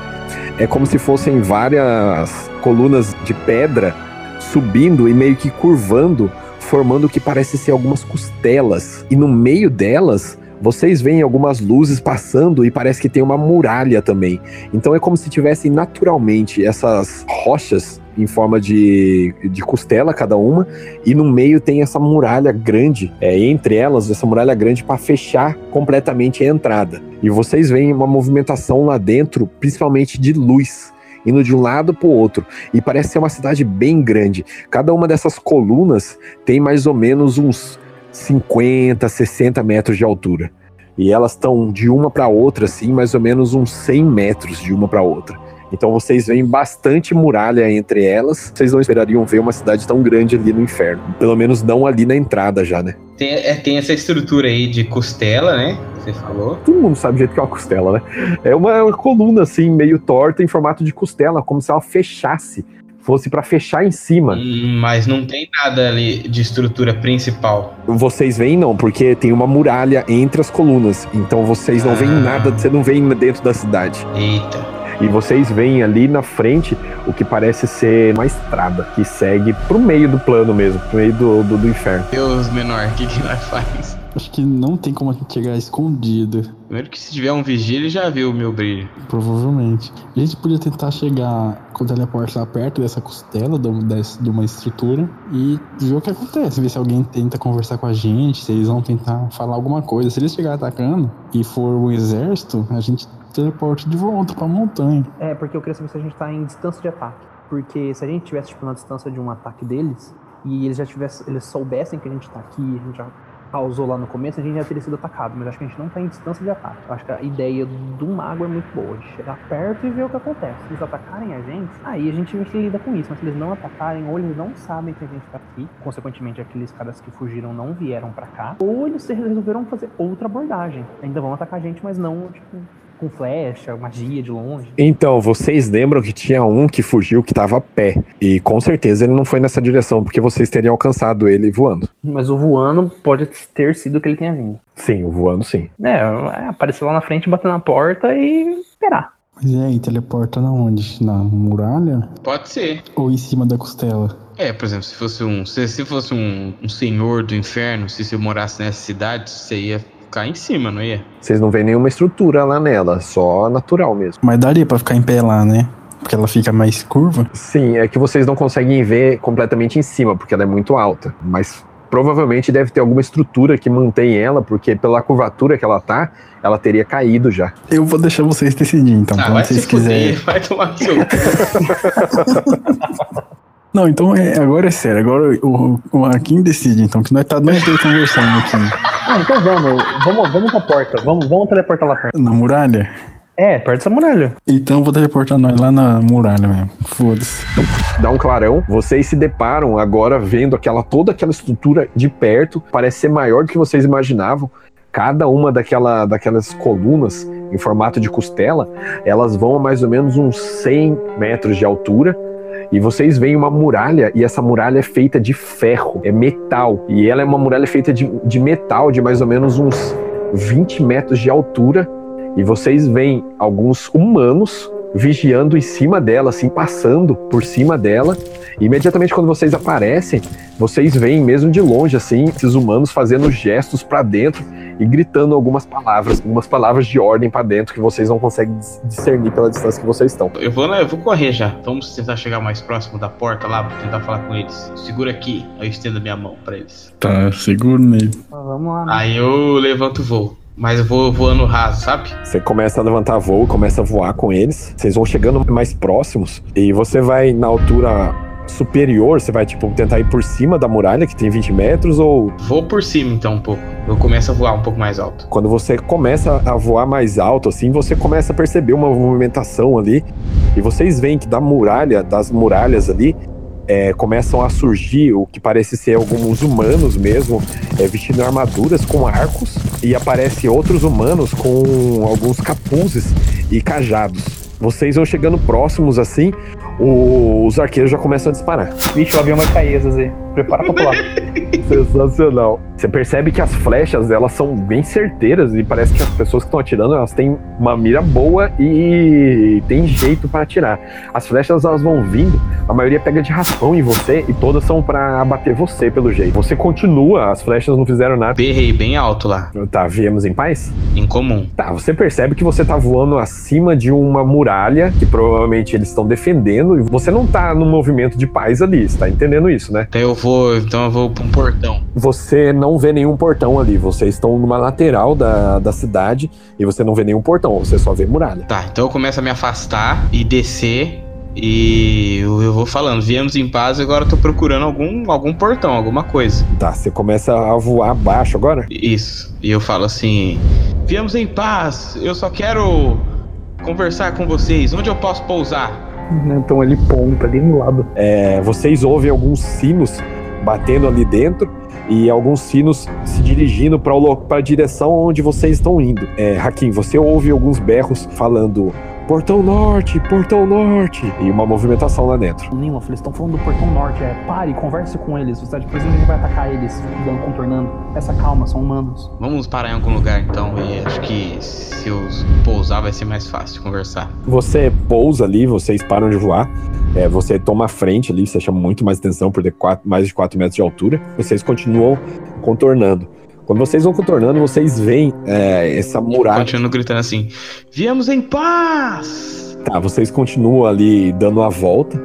é como se fossem várias colunas de pedra subindo e meio que curvando, formando o que parece ser algumas costelas. E no meio delas, vocês veem algumas luzes passando e parece que tem uma muralha também. Então é como se tivessem naturalmente essas rochas em forma de, de costela cada uma, e no meio tem essa muralha grande, é, entre elas, essa muralha grande para fechar completamente a entrada. E vocês veem uma movimentação lá dentro, principalmente de luz, indo de um lado para o outro. E parece ser uma cidade bem grande. Cada uma dessas colunas tem mais ou menos uns 50, 60 metros de altura. E elas estão de uma para outra, assim, mais ou menos uns 100 metros de uma para outra. Então vocês veem bastante muralha entre elas. Vocês não esperariam ver uma cidade tão grande ali no inferno. Pelo menos não ali na entrada já, né? Tem, é, tem essa estrutura aí de costela, né? Você falou. Todo mundo sabe o jeito que é uma costela, né? É uma, uma coluna assim, meio torta em formato de costela, como se ela fechasse. Fosse para fechar em cima. Hum, Mas não tem nada ali de estrutura principal. Vocês veem não, porque tem uma muralha entre as colunas. Então vocês não veem Ah. nada, você não vem dentro da cidade. Eita. E vocês veem ali na frente o que parece ser uma estrada que segue pro meio do plano mesmo, pro meio do, do, do inferno. Deus menor, o que, que nós faz? Acho que não tem como a gente chegar escondido. Primeiro que se tiver um vigília, ele já viu o meu brilho. Provavelmente. A gente podia tentar chegar com o teleporte lá perto dessa costela de uma estrutura e ver o que acontece. Ver se alguém tenta conversar com a gente, se eles vão tentar falar alguma coisa. Se eles chegarem atacando e for o exército, a gente teleporta de volta pra montanha. É, porque eu queria saber se a gente tá em distância de ataque. Porque se a gente tivesse, tipo, na distância de um ataque deles, e eles já tivessem, eles soubessem que a gente tá aqui, a gente já causou lá no começo, a gente já teria sido atacado. Mas acho que a gente não tá em distância de ataque. Eu acho que a ideia do mago é muito boa, de chegar perto e ver o que acontece. Se eles atacarem a gente, aí a gente lida com isso. Mas se eles não atacarem, ou eles não sabem que a gente tá aqui, consequentemente aqueles caras que fugiram não vieram pra cá, ou eles resolveram fazer outra abordagem. Ainda vão atacar a gente, mas não, tipo, com flecha, magia de longe. Então, vocês lembram que tinha um que fugiu que tava a pé. E com certeza ele não foi nessa direção, porque vocês teriam alcançado ele voando. Mas o voando pode ter sido que ele tenha vindo. Sim, o voando sim. É, é, aparecer lá na frente, bater na porta e esperar. Mas e aí, teleporta na onde? Na muralha? Pode ser. Ou em cima da costela? É, por exemplo, se fosse um. Se, se fosse um, um senhor do inferno, se você morasse nessa cidade, você ia ficar em cima, não ia? Vocês não veem nenhuma estrutura lá nela, só natural mesmo. Mas daria pra ficar em pé lá, né? Porque ela fica mais curva. Sim, é que vocês não conseguem ver completamente em cima, porque ela é muito alta. Mas provavelmente deve ter alguma estrutura que mantém ela, porque pela curvatura que ela tá, ela teria caído já. Eu vou deixar vocês decidirem, então, ah, quando vai vocês se fuder, quiserem. vai tomar seu. Não, então é, agora é sério, agora o, o Akin decide, então, que nós tá nós dois conversando aqui. Ah, então vamos, vamos, vamos pra porta, vamos, vamos teleportar lá perto. Na muralha? É, perto dessa muralha. Então eu vou teleportar nós lá na muralha mesmo. Foda-se. Dá um clarão, vocês se deparam agora vendo aquela toda aquela estrutura de perto, parece ser maior do que vocês imaginavam. Cada uma daquela, daquelas colunas em formato de costela, elas vão a mais ou menos uns 100 metros de altura. E vocês veem uma muralha, e essa muralha é feita de ferro, é metal. E ela é uma muralha feita de, de metal de mais ou menos uns 20 metros de altura. E vocês veem alguns humanos vigiando em cima dela, assim, passando por cima dela. E imediatamente quando vocês aparecem, vocês veem mesmo de longe, assim, esses humanos fazendo gestos para dentro e gritando algumas palavras, algumas palavras de ordem para dentro que vocês não conseguem dis- discernir pela distância que vocês estão. Eu vou, eu vou correr já. Vamos tentar chegar mais próximo da porta lá, vou tentar falar com eles. Segura aqui, eu estendo a minha mão pra eles. Tá seguro nele. Ah, Vamos lá, né? Aí eu levanto o voo. Mas eu vou voando raso, sabe? Você começa a levantar voo, começa a voar com eles. Vocês vão chegando mais próximos e você vai na altura superior, você vai tipo tentar ir por cima da muralha que tem 20 metros ou Vou por cima então um pouco. Eu começo a voar um pouco mais alto. quando você começa a voar mais alto assim, você começa a perceber uma movimentação ali e vocês veem que da muralha, das muralhas ali, é, começam a surgir o que parece ser alguns humanos mesmo, é, vestindo armaduras com arcos e aparecem outros humanos com alguns capuzes e cajados. Vocês vão chegando próximos assim, os arqueiros já começam a disparar. Vixe, o avião vai cair, Zezé. Prepara pra pular. Sensacional. Você percebe que as flechas, elas são bem certeiras e parece que as pessoas que estão atirando, elas têm uma mira boa e tem jeito para atirar. As flechas, elas vão vindo, a maioria pega de raspão em você e todas são para abater você, pelo jeito. Você continua, as flechas não fizeram nada. Berrei bem alto lá, Tá, viemos em paz? em comum. Tá, você percebe que você tá voando acima de uma muralha que provavelmente eles estão defendendo e você não tá no movimento de paz ali, você tá entendendo isso, né? Então eu vou, então eu vou pra um portão. Você não vê nenhum portão ali. Vocês estão numa lateral da, da cidade e você não vê nenhum portão, você só vê muralha. Tá, então eu começo a me afastar e descer. E eu, eu vou falando, viemos em paz e agora eu tô procurando algum, algum portão, alguma coisa. Tá, você começa a voar abaixo agora? Isso. E eu falo assim: Viemos em paz, eu só quero conversar com vocês. Onde eu posso pousar? Então ele ponta ali no lado. É, vocês ouvem alguns sinos batendo ali dentro e alguns sinos se dirigindo para a direção onde vocês estão indo. É, Hakim, você ouve alguns berros falando Portão Norte, Portão Norte e uma movimentação lá dentro. Nilaf, eles estão falando do portão norte. É, pare, converse com eles. Você tá depois a gente vai atacar eles, dando, contornando. Essa calma, são humanos. Vamos parar em algum lugar então. E acho que se eu pousar vai ser mais fácil de conversar. Você pousa ali, vocês param de voar. É, você toma a frente ali, você chama muito mais atenção por ter quatro- mais de 4 metros de altura. Vocês continuam contornando. Quando vocês vão contornando, vocês veem é, essa muralha. Continuo gritando assim: Viemos em paz! Tá, vocês continuam ali dando a volta.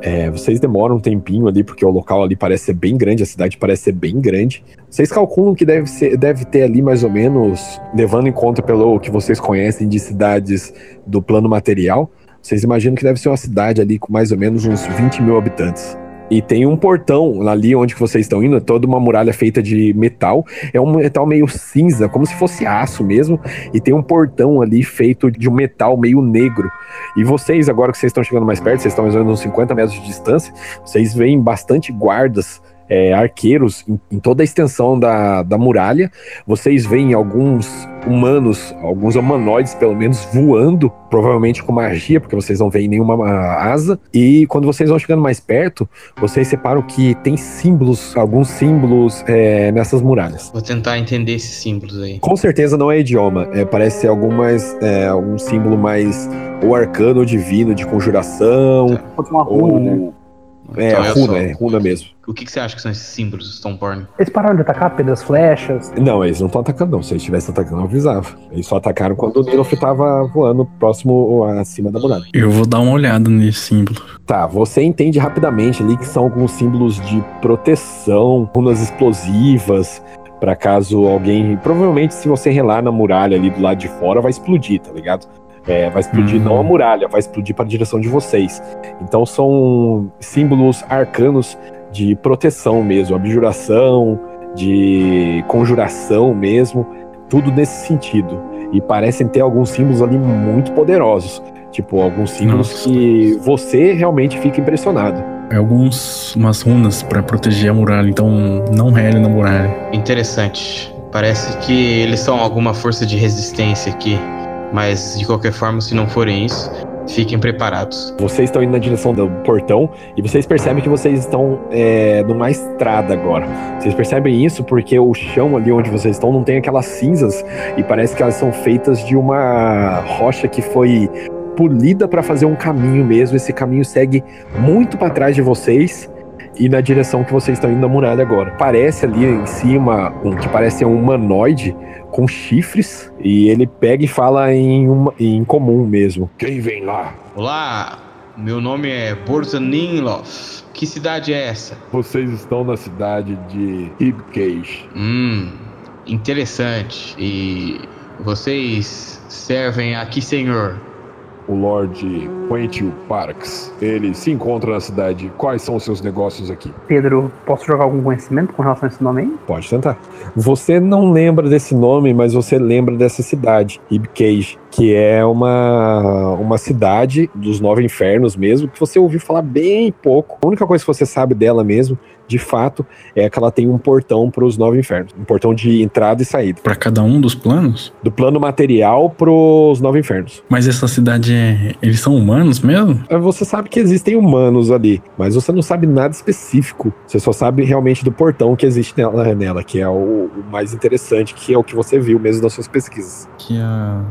É, vocês demoram um tempinho ali, porque o local ali parece ser bem grande, a cidade parece ser bem grande. Vocês calculam que deve, ser, deve ter ali mais ou menos, levando em conta pelo que vocês conhecem de cidades do plano material, vocês imaginam que deve ser uma cidade ali com mais ou menos uns 20 mil habitantes. E tem um portão ali onde vocês estão indo, é toda uma muralha feita de metal. É um metal meio cinza, como se fosse aço mesmo. E tem um portão ali feito de um metal meio negro. E vocês, agora que vocês estão chegando mais perto, vocês estão mais ou menos uns 50 metros de distância, vocês veem bastante guardas, é, arqueiros em, em toda a extensão da, da muralha. Vocês veem alguns humanos, alguns humanoides pelo menos, voando, provavelmente com magia, porque vocês não veem nenhuma ah, asa. E quando vocês vão chegando mais perto, vocês separam que tem símbolos, alguns símbolos é, nessas muralhas. Vou tentar entender esses símbolos aí. Com certeza não é idioma, é, parece ser algumas, é, um símbolo mais ou arcano ou divino de conjuração, Tá. Uma runa, né? ou. É, Então, runa, é runa mesmo. O que, que você acha que são esses símbolos do Stoneborn? Eles pararam de atacar pedras flechas. Não, eles não estão atacando, não. Se eles estivessem atacando, eu avisava. Eles só atacaram quando o Nilof tava voando próximo acima da muralha. Eu vou dar uma olhada nesse símbolo. Tá, você entende rapidamente ali que são alguns símbolos de proteção, runas explosivas, para caso alguém. Provavelmente, se você relar na muralha ali do lado de fora, vai explodir, tá ligado? É, vai explodir Uhum. não a muralha, vai explodir para a direção de vocês. Então são símbolos arcanos de proteção mesmo, abjuração, de conjuração mesmo, tudo nesse sentido. e parecem ter alguns símbolos ali muito poderosos. Tipo, alguns símbolos Nossa. que você realmente fica impressionado. É alguns umas runas pra proteger a muralha, então não rele na muralha. Interessante. Parece que eles são alguma força de resistência aqui. Mas de qualquer forma, se não forem isso, fiquem preparados. Vocês estão indo na direção do portão e vocês percebem que vocês estão é, numa estrada agora. Vocês percebem isso porque o chão ali onde vocês estão não tem aquelas cinzas e parece que elas são feitas de uma rocha que foi polida para fazer um caminho mesmo. Esse caminho segue muito para trás de vocês e na direção que vocês estão indo na muralha agora. Parece ali em cima um que parece um humanoide com chifres e ele pega e fala em, uma, em comum mesmo. Quem vem lá? Olá, meu nome é Borzaninlov. Que cidade é essa? Vocês estão na cidade de Hibcage. Hum, interessante. E vocês servem a que senhor? O Lord Quentin Parks. Ele se encontra na cidade. Quais são os seus negócios aqui? Pedro, posso jogar algum conhecimento com relação a esse nome aí? Pode tentar. Você não lembra desse nome, mas você lembra dessa cidade, Ibcage, que é uma, uma cidade dos Nove Infernos mesmo, que você ouviu falar bem pouco. A única coisa que você sabe dela mesmo, de fato, é que ela tem um portão para os Nove Infernos. Um portão de entrada e saída. Pra cada um dos planos? Do plano material pros Nove Infernos. Mas essa cidade é. Eles são humanos mesmo? É, Você sabe que existem humanos ali, mas você não sabe nada específico. Você só sabe realmente do portão que existe nela, nela que é o, o mais interessante, que é o que você viu mesmo nas suas pesquisas. Que é a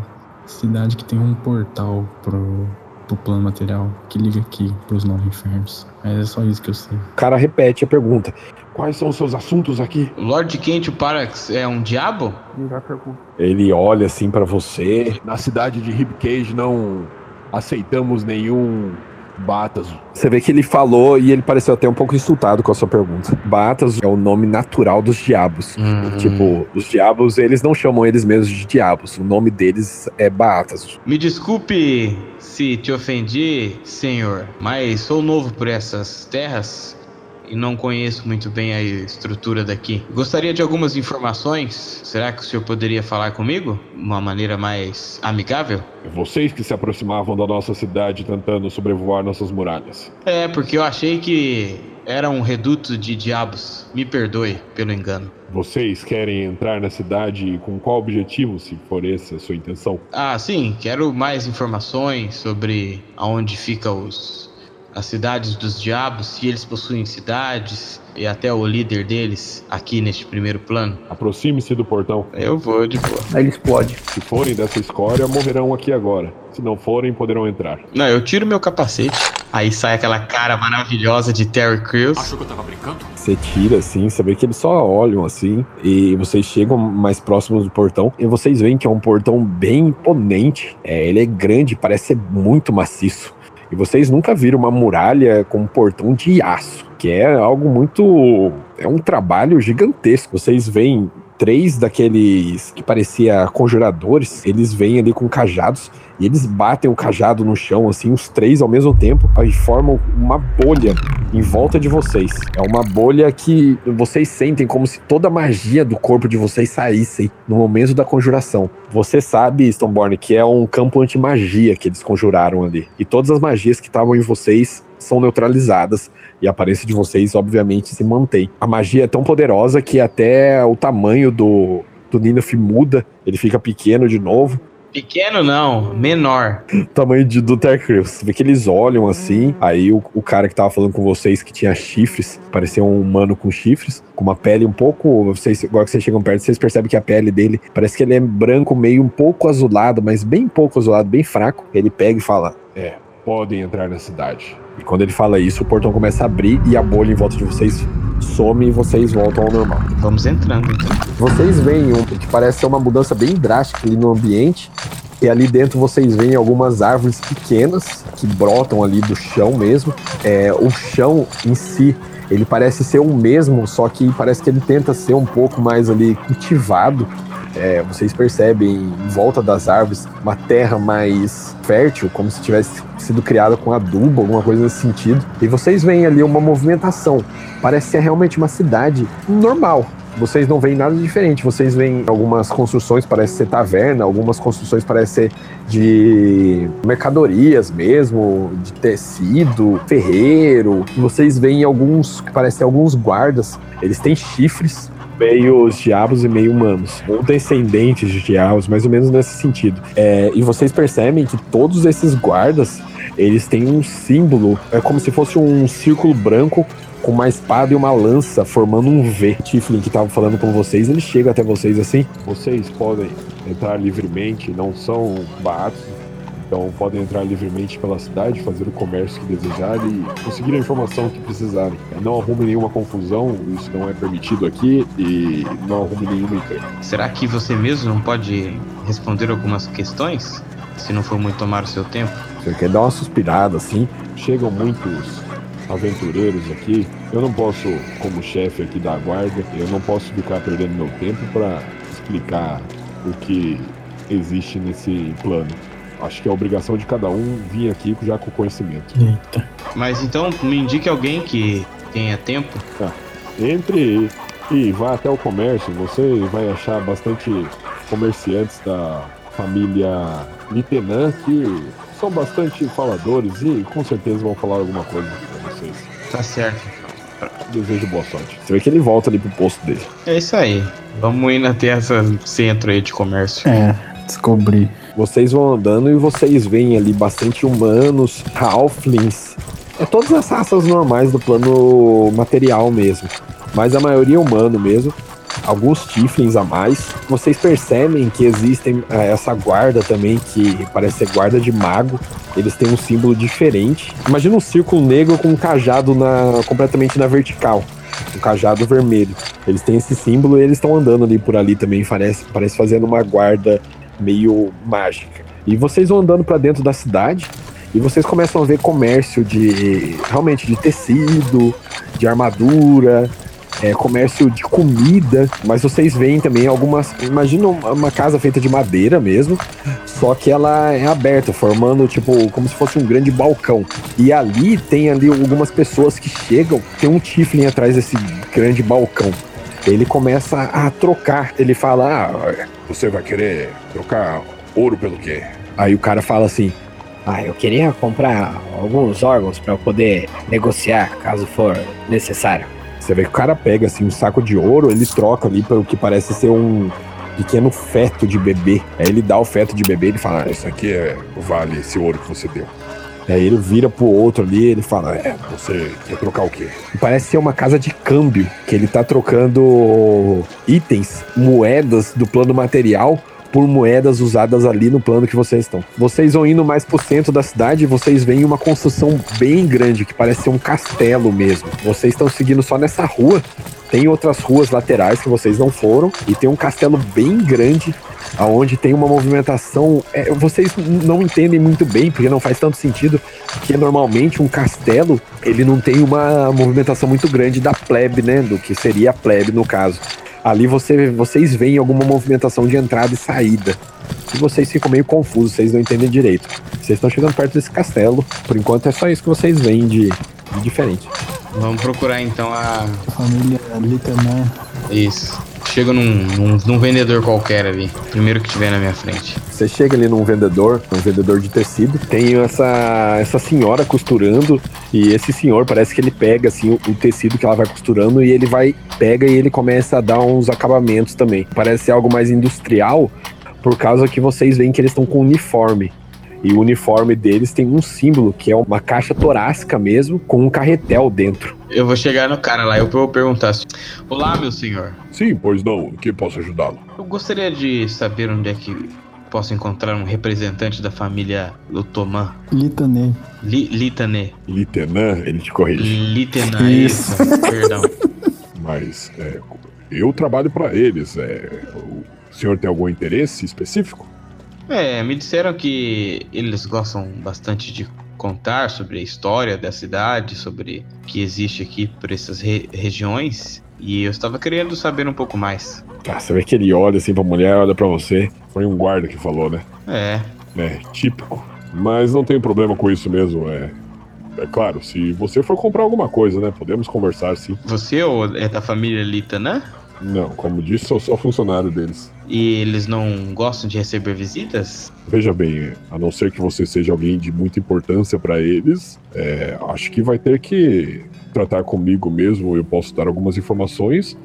cidade que tem um portal pro, pro plano material que liga aqui pros nove infernos. Mas é só isso que eu sei. O cara repete a pergunta. Quais são os seus assuntos aqui? O Lord Kent Parax é um diabo? Melhor pergunta. Ele olha assim pra você. Na cidade de Hibcage não aceitamos nenhum Batas. Você vê que ele falou e ele pareceu até um pouco insultado com a sua pergunta. Batas é o nome natural dos diabos. Hum. Tipo, os diabos, eles não chamam eles mesmos de diabos. O nome deles é Baatas. Me desculpe se te ofendi, senhor, mas sou novo por essas terras e não conheço muito bem a estrutura daqui. Gostaria de algumas informações. Será que o senhor poderia falar comigo? De uma maneira mais amigável? Vocês que se aproximavam da nossa cidade tentando sobrevoar nossas muralhas. É, porque eu achei que era um reduto de diabos. Me perdoe pelo engano. Vocês querem entrar na cidade com qual objetivo, se for essa a sua intenção? Ah, sim, quero mais informações sobre aonde ficam os as cidades dos diabos, se eles possuem cidades e até o líder deles aqui neste primeiro plano. Aproxime-se do portão. Eu vou de boa. Aí ele explode. Se forem dessa escória, morrerão aqui agora. Se não forem, poderão entrar. Não, eu tiro meu capacete. Aí sai aquela cara maravilhosa de Terry Crews. Você tira assim, você vê que eles só olham assim, e vocês chegam mais próximos do portão, e vocês veem que é um portão bem imponente. É, ele é grande, parece ser muito maciço. E vocês nunca viram uma muralha com um portão de aço, que é algo muito. É um trabalho gigantesco. Vocês veem três daqueles que parecia conjuradores, eles vêm ali com cajados e eles batem o cajado no chão, assim, os três ao mesmo tempo, aí formam uma bolha em volta de vocês. É uma bolha que vocês sentem como se toda a magia do corpo de vocês saísse no momento da conjuração. Você sabe, Stoneborn, que é um campo anti-magia que eles conjuraram ali. E todas as magias que estavam em vocês são neutralizadas e a aparência de vocês, obviamente, se mantém. A magia é tão poderosa que até o tamanho do, do Ninaf muda, ele fica pequeno de novo. Pequeno não, menor. Tamanho de, do Tercreus. Você vê que eles olham assim, aí o, o cara que tava falando com vocês, que tinha chifres, parecia um humano com chifres, com uma pele um pouco. Vocês, agora que vocês chegam perto, vocês percebem que a pele dele parece que ele é branco, meio um pouco azulado, mas bem pouco azulado, bem fraco. Ele pega e fala: É, podem entrar na cidade. E quando ele fala isso, o portão começa a abrir e a bolha em volta de vocês some e vocês voltam ao normal. Vamos entrando então. Vocês veem um que parece ser uma mudança bem drástica ali no ambiente. E ali dentro vocês veem algumas árvores pequenas que brotam ali do chão mesmo. É, o chão em si, ele parece ser o mesmo, só que parece que ele tenta ser um pouco mais ali cultivado. É, vocês percebem em volta das árvores uma terra mais fértil, como se tivesse sido criada com adubo, alguma coisa nesse sentido. E vocês veem ali uma movimentação. Parece ser realmente uma cidade normal. vocês não veem nada diferente. Vocês veem algumas construções, parece ser taverna, algumas construções parecem ser de mercadorias mesmo, de tecido, ferreiro. Vocês veem alguns, parecem alguns guardas. Eles têm chifres, meio os diabos e meio humanos, ou descendentes de diabos, mais ou menos nesse sentido. É, e vocês percebem que todos esses guardas, eles têm um símbolo, é como se fosse um círculo branco com uma espada e uma lança formando um V. Tiflin que tava falando com vocês, ele chega até vocês assim. Vocês podem entrar livremente, não são baratos, então podem entrar livremente pela cidade, fazer o comércio que desejarem e conseguir a informação que precisarem. Não arrume nenhuma confusão, isso não é permitido aqui e não arrume nenhuma encrenca. Será que você mesmo não pode responder algumas questões? Se não for muito tomar o seu tempo? Você quer dar uma suspirada assim? Chegam muitos aventureiros aqui. Eu não posso, como chefe aqui da guarda, eu não posso ficar perdendo meu tempo para explicar o que existe nesse plano. Acho que é obrigação de cada um vir aqui já com conhecimento. Eita. Mas então me indique alguém que tenha tempo. Entre e vá até o comércio. Você vai achar bastante comerciantes da família Litenant que são bastante faladores e com certeza vão falar alguma coisa pra vocês. Tá certo. Desejo boa sorte. Você vê que ele volta ali pro posto dele. É isso aí. Vamos indo até essa centro aí de comércio. É, descobri. Vocês vão andando e vocês veem ali bastante humanos, halflings. É todas as raças normais do plano material mesmo. Mas a maioria é humano mesmo. Alguns tiflins a mais. Vocês percebem que existem eh, essa guarda também, que parece ser guarda de mago. Eles têm um símbolo diferente. Imagina um círculo negro com um cajado na, completamente na vertical. Um cajado vermelho. Eles têm esse símbolo e eles estão andando ali por ali também. Parece, parece fazendo uma guarda meio mágica. E vocês vão andando para dentro da cidade e vocês começam a ver comércio de realmente de tecido, de armadura, é, comércio de comida, mas vocês veem também algumas. Imagina uma casa feita de madeira mesmo, só que ela é aberta, formando tipo como se fosse um grande balcão. E ali tem ali algumas pessoas que chegam, tem um Tiflin atrás desse grande balcão. Ele começa a trocar. Ele fala: Ah, Você vai querer trocar ouro pelo quê? Aí o cara fala assim: Ah, eu queria comprar alguns órgãos para eu poder negociar, caso for necessário. Você vê que o cara pega assim um saco de ouro, ele troca ali pelo que parece ser um pequeno feto de bebê. Aí ele dá o feto de bebê e fala: "Ah, Isso aqui é vale esse ouro que você deu. Aí ele vira pro outro ali, ele fala: "É, Você quer trocar o quê? parece ser uma casa de câmbio, que ele tá trocando itens, moedas do plano material por moedas usadas ali no plano que vocês estão. Vocês vão indo mais pro centro da cidade e vocês veem uma construção bem grande, que parece ser um castelo mesmo. Vocês estão seguindo só nessa rua. Tem outras ruas laterais que vocês não foram e tem um castelo bem grande aonde tem uma movimentação. é, vocês não entendem muito bem porque não faz tanto sentido que normalmente um castelo ele não tem uma movimentação muito grande da plebe, né? Do que seria a plebe no caso. Ali você, vocês veem alguma movimentação de entrada e saída. E vocês ficam meio confusos, vocês não entendem direito. Vocês estão chegando perto desse castelo. Por enquanto é só isso que vocês veem de, de diferente. Vamos procurar então a. Família Litanan. Isso. Chego num, num, num vendedor qualquer ali. Primeiro que tiver na minha frente. Você chega ali num vendedor, um vendedor de tecido, tem essa, essa senhora costurando, e esse senhor parece que ele pega assim o, o tecido que ela vai costurando e ele vai, pega e ele começa a dar uns acabamentos também. Parece algo mais industrial, por causa que vocês veem que eles estão com uniforme. E o uniforme deles tem um símbolo, que é uma caixa torácica mesmo, com um carretel dentro. Eu vou chegar no cara lá, eu vou perguntar assim: Olá, meu senhor. Sim, pois não. O que posso ajudá-lo? Eu gostaria de saber onde é que posso encontrar um representante da família Lutoman. Litanei. Li, Litané. Litenã, ele te corrige. Litena, Isso. isso. Perdão. Mas é, eu trabalho para eles. É, o senhor tem algum interesse específico? É, me disseram que eles gostam bastante de contar sobre a história da cidade, sobre o que existe aqui por essas re- regiões. E eu estava querendo saber um pouco mais. Ah, você vê que ele olha assim pra mulher, olha pra você. Foi um guarda que falou, né? É, É, típico. Mas não tem problema com isso mesmo. É, é claro, se você for comprar alguma coisa, né? Podemos conversar sim. você ou é da família Litanã? Não, como disse, sou só funcionário deles. E eles não gostam de receber visitas? Veja bem, a não ser que você seja alguém de muita importância para eles, é, acho que vai ter que tratar comigo mesmo. Eu posso dar algumas informações.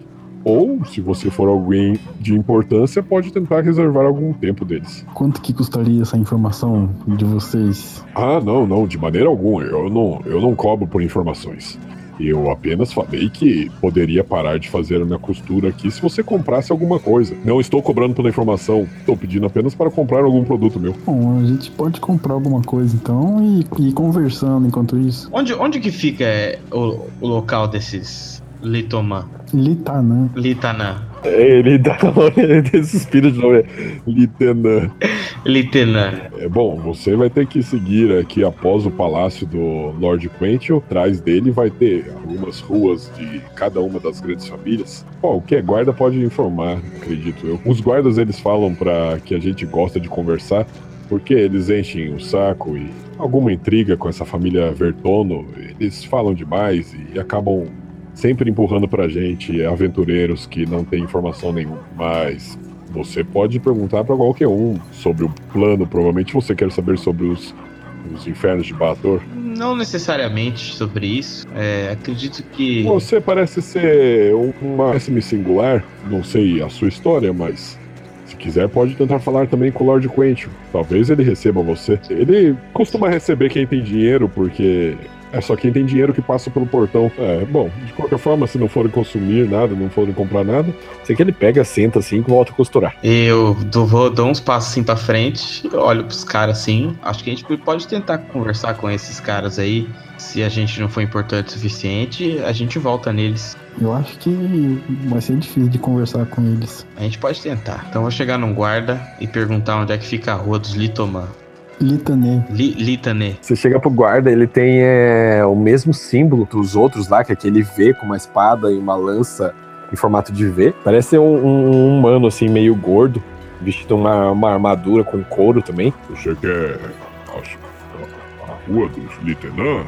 Ou, se você for alguém de importância, pode tentar reservar algum tempo deles. Quanto que custaria essa informação de vocês? Ah, não, não, de maneira alguma. Eu não, eu não cobro por informações. Eu apenas falei que poderia parar de fazer a minha costura aqui se você comprasse alguma coisa. Não estou cobrando pela informação, estou pedindo apenas para comprar algum produto meu. Bom, a gente pode comprar alguma coisa então e e ir conversando enquanto isso. Onde, onde que fica é, o, o local desses Litomã? Litanã. Litanã. Ele dá ele suspira de novo. Lieutenant. Litanã. É bom, você vai ter que seguir aqui após o palácio do Lord Quentin. Atrás dele vai ter algumas ruas de cada uma das grandes famílias. Qualquer guarda pode informar, acredito eu. Os guardas eles falam para que a gente gosta de conversar, porque eles enchem o saco e alguma intriga com essa família Vertono. Eles falam demais e acabam sempre empurrando pra gente aventureiros que não têm informação nenhuma. Mas você pode perguntar pra qualquer um sobre o plano. Provavelmente você quer saber sobre os, os infernos de Bator. Não necessariamente sobre isso. É, acredito que. Você parece ser um- uma espécime singular. Não sei a sua história, mas se quiser pode tentar falar também com o Lord Quentin. Talvez ele receba você. Ele costuma receber quem tem dinheiro, porque é só quem tem dinheiro que passa pelo portão. É, bom, de qualquer forma, se não forem consumir nada, não forem comprar nada, sei que ele pega, senta assim e volta a costurar. Eu dou, vou, dou uns passos assim pra frente, olho pros caras assim. Acho que a gente pode tentar conversar com esses caras aí. Se a gente não for importante o suficiente, a gente volta neles. Eu acho que vai ser difícil de conversar com eles. A gente pode tentar. Então eu vou chegar num guarda e perguntar onde é que fica a rua dos Litomã. Litanê. Li, Litané. Você chega pro guarda, ele tem é, o mesmo símbolo dos outros lá, que é aquele V com uma espada e uma lança em formato de V. Parece um, um- um humano, assim, meio gordo, vestido uma, uma armadura com couro também. Você quer a, a rua dos Litenã?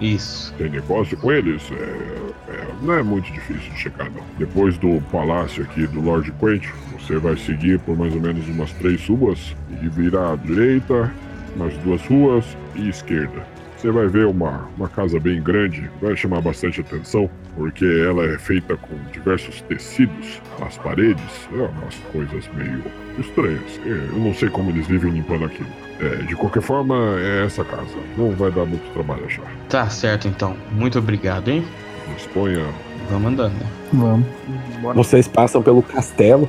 Isso. Tem negócio com eles? É, é, não é muito difícil de checar, não. Depois do palácio aqui do Lord Quentin, você vai seguir por mais ou menos umas três ruas e virar à direita, mais duas ruas e esquerda. Você vai ver uma, uma casa bem grande, vai chamar bastante atenção, porque ela é feita com diversos tecidos nas paredes, é umas coisas meio estranhas. É, Eu não sei como eles vivem limpando aquilo. É, de qualquer forma, é essa casa. Não vai dar muito trabalho achar. Tá certo então. Muito obrigado, hein? Disponha. Vamos andando, né? Vamos. Vocês passam pelo castelo.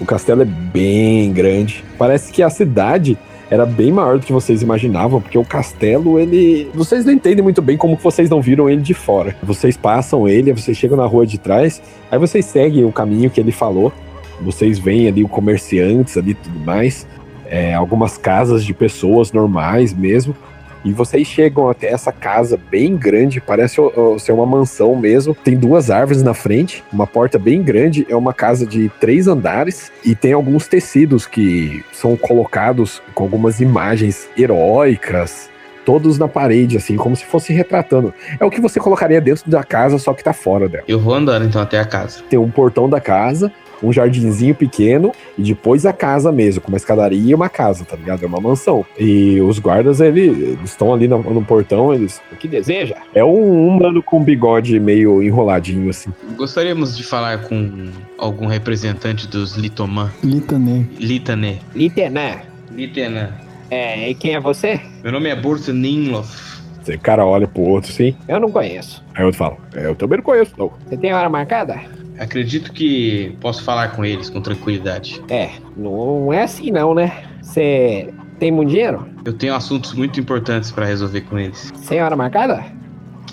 O castelo é bem grande. Parece que a cidade era bem maior do que vocês imaginavam, porque o castelo, ele. Vocês não entendem muito bem como que vocês não viram ele de fora. Vocês passam ele, vocês chegam na rua de trás, aí vocês seguem o caminho que ele falou. Vocês veem ali o comerciantes ali e tudo mais. É, algumas casas de pessoas normais mesmo. E vocês chegam até essa casa bem grande, parece ser uma mansão mesmo. Tem duas árvores na frente, uma porta bem grande. É uma casa de três andares e tem alguns tecidos que são colocados com algumas imagens heróicas, todos na parede, assim, como se fosse retratando. É o que você colocaria dentro da casa, só que tá fora dela. Eu vou andando então até a casa. Tem um portão da casa, um jardinzinho pequeno e depois a casa mesmo, com uma escadaria e uma casa, tá ligado? É uma mansão. E os guardas, ele- eles estão ali no, no portão, eles. O que deseja? É um humano com bigode meio enroladinho, assim. Gostaríamos de falar com algum representante dos Litomã. Litanê. Litané. Litenã, Litané. é, e quem é você? Meu nome é Burto Ninlof. Você cara olha pro outro, assim. Eu não conheço. Aí o outro fala: É, eu também não conheço, não. Você tem hora marcada? Acredito que posso falar com eles com tranquilidade. É, não é assim não, né? Você tem muito dinheiro? Eu tenho assuntos muito importantes para resolver com eles. Sem hora marcada?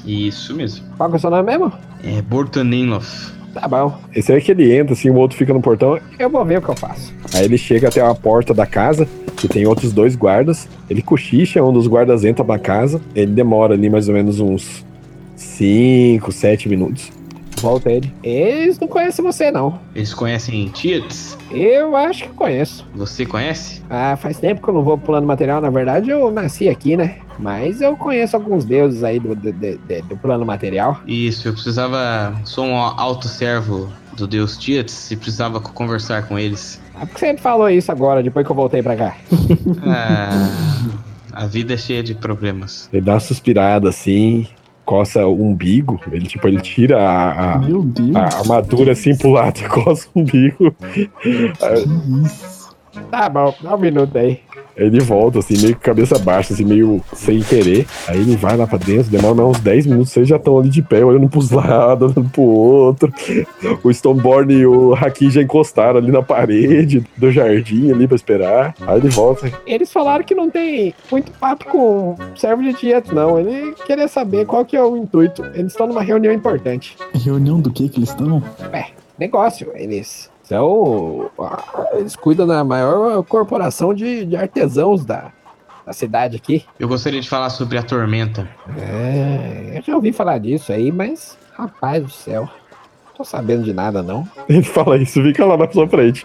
Isso mesmo. Qual que é o seu nome mesmo? É Burto Ninlof. Tá bom, Esse aí que ele entra, assim, o outro fica no portão. eu vou ver o que eu faço. Aí ele chega até a porta da casa, que tem outros dois guardas. Ele cochicha, um dos guardas entra na casa. Ele demora ali mais ou menos uns 5, 7 minutos. Volta ele. Eles não conhecem você, não. Eles conhecem Tietz? Eu acho que conheço. Você conhece? Ah, faz tempo que eu não vou pro plano material. Na verdade, eu nasci aqui, né? Mas eu conheço alguns deuses aí do, do, do- do plano material. Isso, eu precisava. Sou um alto servo do deus Tietz e precisava conversar com eles. Ah, por que você me falou isso agora, depois que eu voltei pra cá? Ah, a vida é cheia de problemas. Ele dá uma suspirada assim, coça o umbigo. Ele, tipo, ele tira a, a, a armadura assim pro lado e coça o umbigo. Que isso? Tá bom, dá um minuto aí. Ele volta, assim, meio com cabeça baixa, assim, meio sem querer. Aí ele vai lá pra dentro, demora mais uns 10 minutos, vocês já estão ali de pé, olhando pros lados, olhando pro outro. O Stoneborn e o Haki já encostaram ali na parede do jardim ali pra esperar. Aí ele volta. Eles falaram que não tem muito papo com servo de Tieto, não. Ele queria saber qual que é o intuito. Eles estão numa reunião importante. Reunião do que que eles estão? Negócio, eles ah, Eles cuidam da maior corporação de, de artesãos da, da cidade aqui. Eu gostaria de falar sobre a tormenta. É, eu já ouvi falar disso aí, mas. Rapaz do céu. Tô sabendo de nada, não. Ele fala isso, fica lá na sua frente.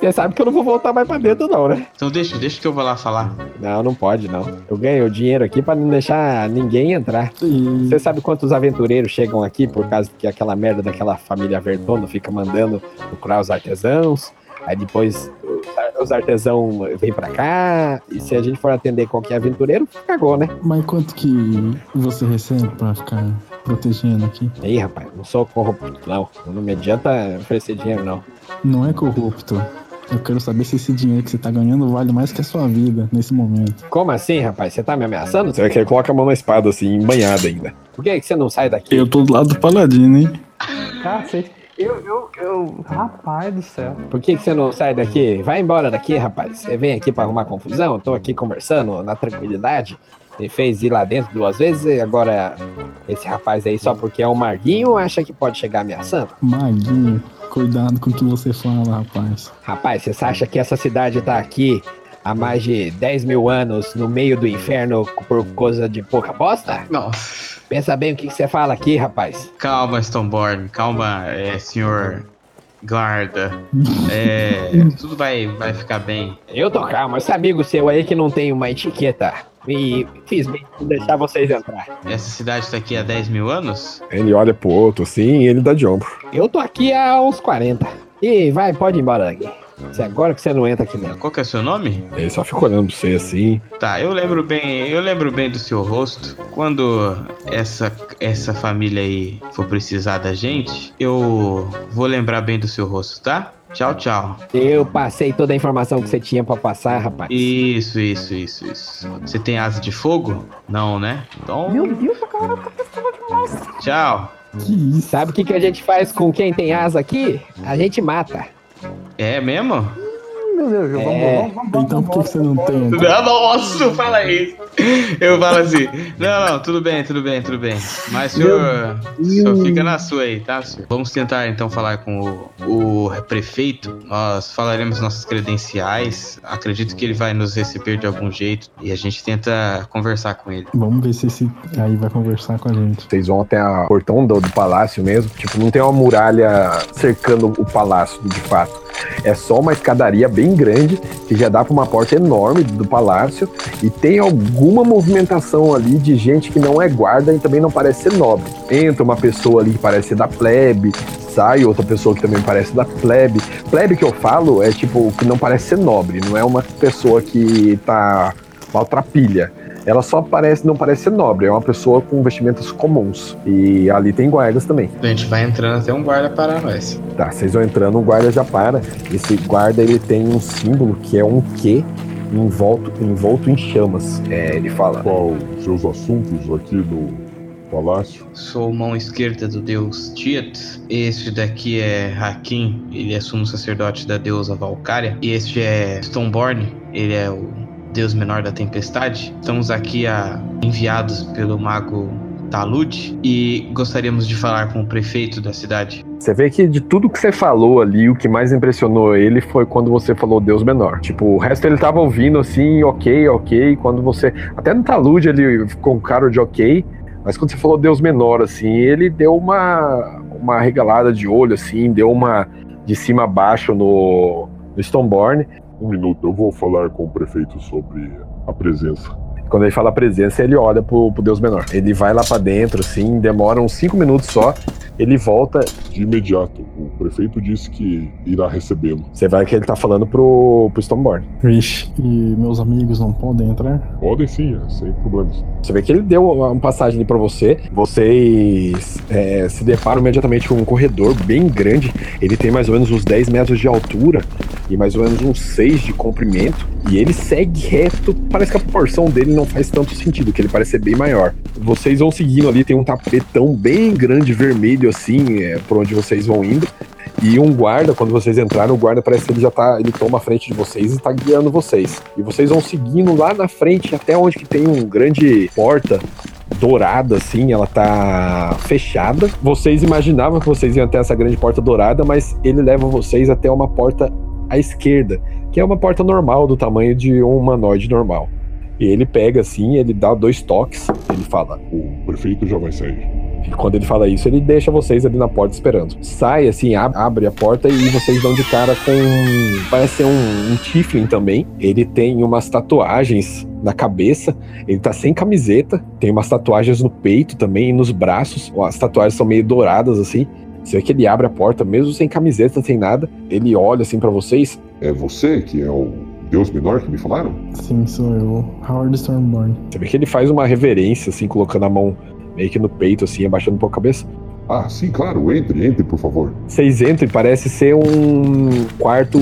Você sabe que eu não vou voltar mais pra dentro, não, né? Então deixa, deixa que eu vou lá falar. Não, não pode, não. Eu ganhei o dinheiro aqui pra não deixar ninguém entrar. Você sabe quantos aventureiros chegam aqui por causa que aquela merda daquela família Vertono fica mandando procurar os artesãos? Aí depois os artesãos vêm pra cá, e se a gente for atender qualquer aventureiro, cagou, né? Mas quanto que você recebe pra ficar protegendo aqui? Aí, rapaz, não sou corrupto, não. Não me adianta oferecer dinheiro, não. Não é corrupto. Eu quero saber se esse dinheiro que você tá ganhando vale mais que a sua vida nesse momento. Como assim, rapaz? Você tá me ameaçando? Você quer coloca a mão na espada, assim, embanhada ainda. Por que, que você não sai daqui? Eu tô do lado do paladino, hein? Cacete. Eu, eu, eu. Rapaz do céu. Por que, que você não sai daqui? Vai embora daqui, rapaz. Você vem aqui pra arrumar confusão? Eu tô aqui conversando na tranquilidade. Você fez ir lá dentro duas vezes e agora esse rapaz aí, só porque é um Marguinho, acha que pode chegar ameaçando? Maguinho, cuidado com o que você fala, rapaz. Rapaz, você acha que essa cidade tá aqui há mais de 10 mil anos no meio do inferno por coisa de pouca bosta? Nossa. Pensa bem o que, que você fala aqui, rapaz. Calma, Stoneborn. Calma, é, senhor guarda. É, tudo vai, vai ficar bem. Eu tô calmo, esse amigo seu aí que não tem uma etiqueta. E fiz bem em deixar vocês entrar. Essa cidade tá aqui há 10 mil anos? Ele olha pro outro, assim, e ele dá de ombro. Eu tô aqui há uns 40. E vai, pode ir embora daqui. Se agora que você não entra aqui mesmo. Qual que é o seu nome? Ele só fica olhando pra você, assim. Tá, eu lembro bem, eu lembro bem do seu rosto. Quando essa essa família aí for precisar da gente, eu vou lembrar bem do seu rosto, tá? Tchau, tchau. Eu passei toda a informação que você tinha pra passar, rapaz. Isso, isso, isso, isso. Você tem asa de fogo? Não, né? Então, Meu Deus, cara tá demais. tchau. Que isso? Sabe o que, que a gente faz com quem tem asa aqui? A gente mata. É mesmo? Meu Deus, vamos, É. vamos, vamos, vamos. Então por que você não tem? Não, nossa, fala isso. Eu falo assim, não, não, tudo bem, tudo bem, tudo bem. Mas o senhor, senhor fica na sua aí, tá, senhor? Vamos tentar então falar com o, o prefeito. Nós falaremos nossas credenciais. Acredito que ele vai nos receber de algum jeito e a gente tenta conversar com ele. Vamos ver se esse aí vai conversar com a gente. Vocês vão até o portão do, do palácio mesmo. Tipo, não tem uma muralha cercando o palácio, de fato. É só uma escadaria bem grande, que já dá para uma porta enorme do palácio. E tem alguma movimentação ali de gente que não é guarda e também não parece ser nobre. Entra uma pessoa ali que parece da plebe, sai outra pessoa que também parece da plebe. Plebe que eu falo é tipo que não parece ser nobre, não é uma pessoa que tá maltrapilha. Ela só parece, não parece ser nobre, é uma pessoa com vestimentas comuns. E ali tem guardas também. A gente vai entrando até um guarda parar nós. Tá, vocês vão entrando, o guarda já para. Esse guarda ele tem um símbolo que é um Q envolto, envolto em chamas. É, ele fala. Qual seus assuntos aqui no palácio? Sou mão esquerda do deus Tiet. Este daqui é Hakim, ele é sumo sacerdote da deusa Valkyria. E este é Stoneborn, ele é o deus menor da tempestade. Estamos aqui a, enviados pelo mago Talud e gostaríamos de falar com o prefeito da cidade. Você vê que de tudo que você falou ali, o que mais impressionou ele foi quando você falou Deus menor. Tipo, o resto ele tava ouvindo assim, ok, ok. Quando você. Até no talude ele ficou um cara de ok. Mas quando você falou Deus menor, assim, ele deu uma, uma regalada de olho, assim, deu uma de cima a baixo no, no Stoneborn. Um minuto, eu vou falar com o prefeito sobre a presença. Quando ele fala presença, ele olha pro, pro Deus menor. Ele vai lá pra dentro, assim, demora uns cinco minutos só. Ele volta, De imediato, o prefeito disse que irá recebê-lo. você vai que ele tá falando pro, pro Stoneborn. Vixe, e meus amigos não podem entrar? Podem sim, é, sem problemas. Você vê que ele deu uma passagem ali pra você. Vocês é, se deparam imediatamente com um corredor bem grande. Ele tem mais ou menos uns 10 metros de altura e mais ou menos uns 6 de comprimento. E ele segue reto. Parece que a proporção dele não faz tanto sentido, que ele parece ser bem maior. Vocês vão seguindo ali, tem um tapetão bem grande, vermelho assim, é, por onde vocês vão indo. E um guarda, quando vocês entraram, o guarda parece que ele já tá. Ele toma a frente de vocês e tá guiando vocês. E vocês vão seguindo lá na frente até onde que tem um grande porta dourada, assim, ela tá fechada. Vocês imaginavam que vocês iam até essa grande porta dourada, mas ele leva vocês até uma porta à esquerda, que é uma porta normal, do tamanho de um humanoide normal. E ele pega assim, ele dá dois toques, ele fala. O prefeito já vai sair. E quando ele fala isso, ele deixa vocês ali na porta esperando. Sai assim, ab- abre a porta e vocês dão de cara com. Parece ser um, um Tiflin também. Ele tem umas tatuagens na cabeça. Ele tá sem camiseta. Tem umas tatuagens no peito também e nos braços. As tatuagens são meio douradas assim. Você vê que ele abre a porta, mesmo sem camiseta, sem nada. Ele olha assim pra vocês. É você que é o Deus menor que me falaram? Sim, sou eu, Howard Stormborn. Você vê que ele faz uma reverência, assim, colocando a mão meio que no peito, assim, abaixando um pouco a cabeça. Ah, sim, claro, entre, entre, por favor. Vocês entram e parece ser um quarto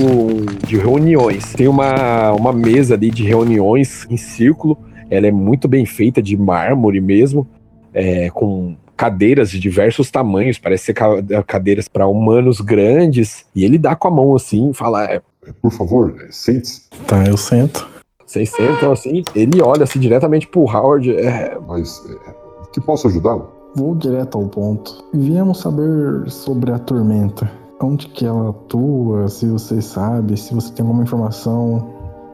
de reuniões. Tem uma, uma mesa ali de reuniões em círculo. Ela é muito bem feita, de mármore mesmo, é, com cadeiras de diversos tamanhos. Parece ser ca- cadeiras para humanos grandes. E ele dá com a mão assim e fala: é, É, Por favor, é, sente-se. Tá, eu sento. Vocês sentam assim. Ele olha assim diretamente pro Howard. É, Mas é, que posso ajudá-lo? Vou direto ao ponto. Viemos saber sobre a tormenta. Onde que ela atua, se você sabe, se você tem alguma informação,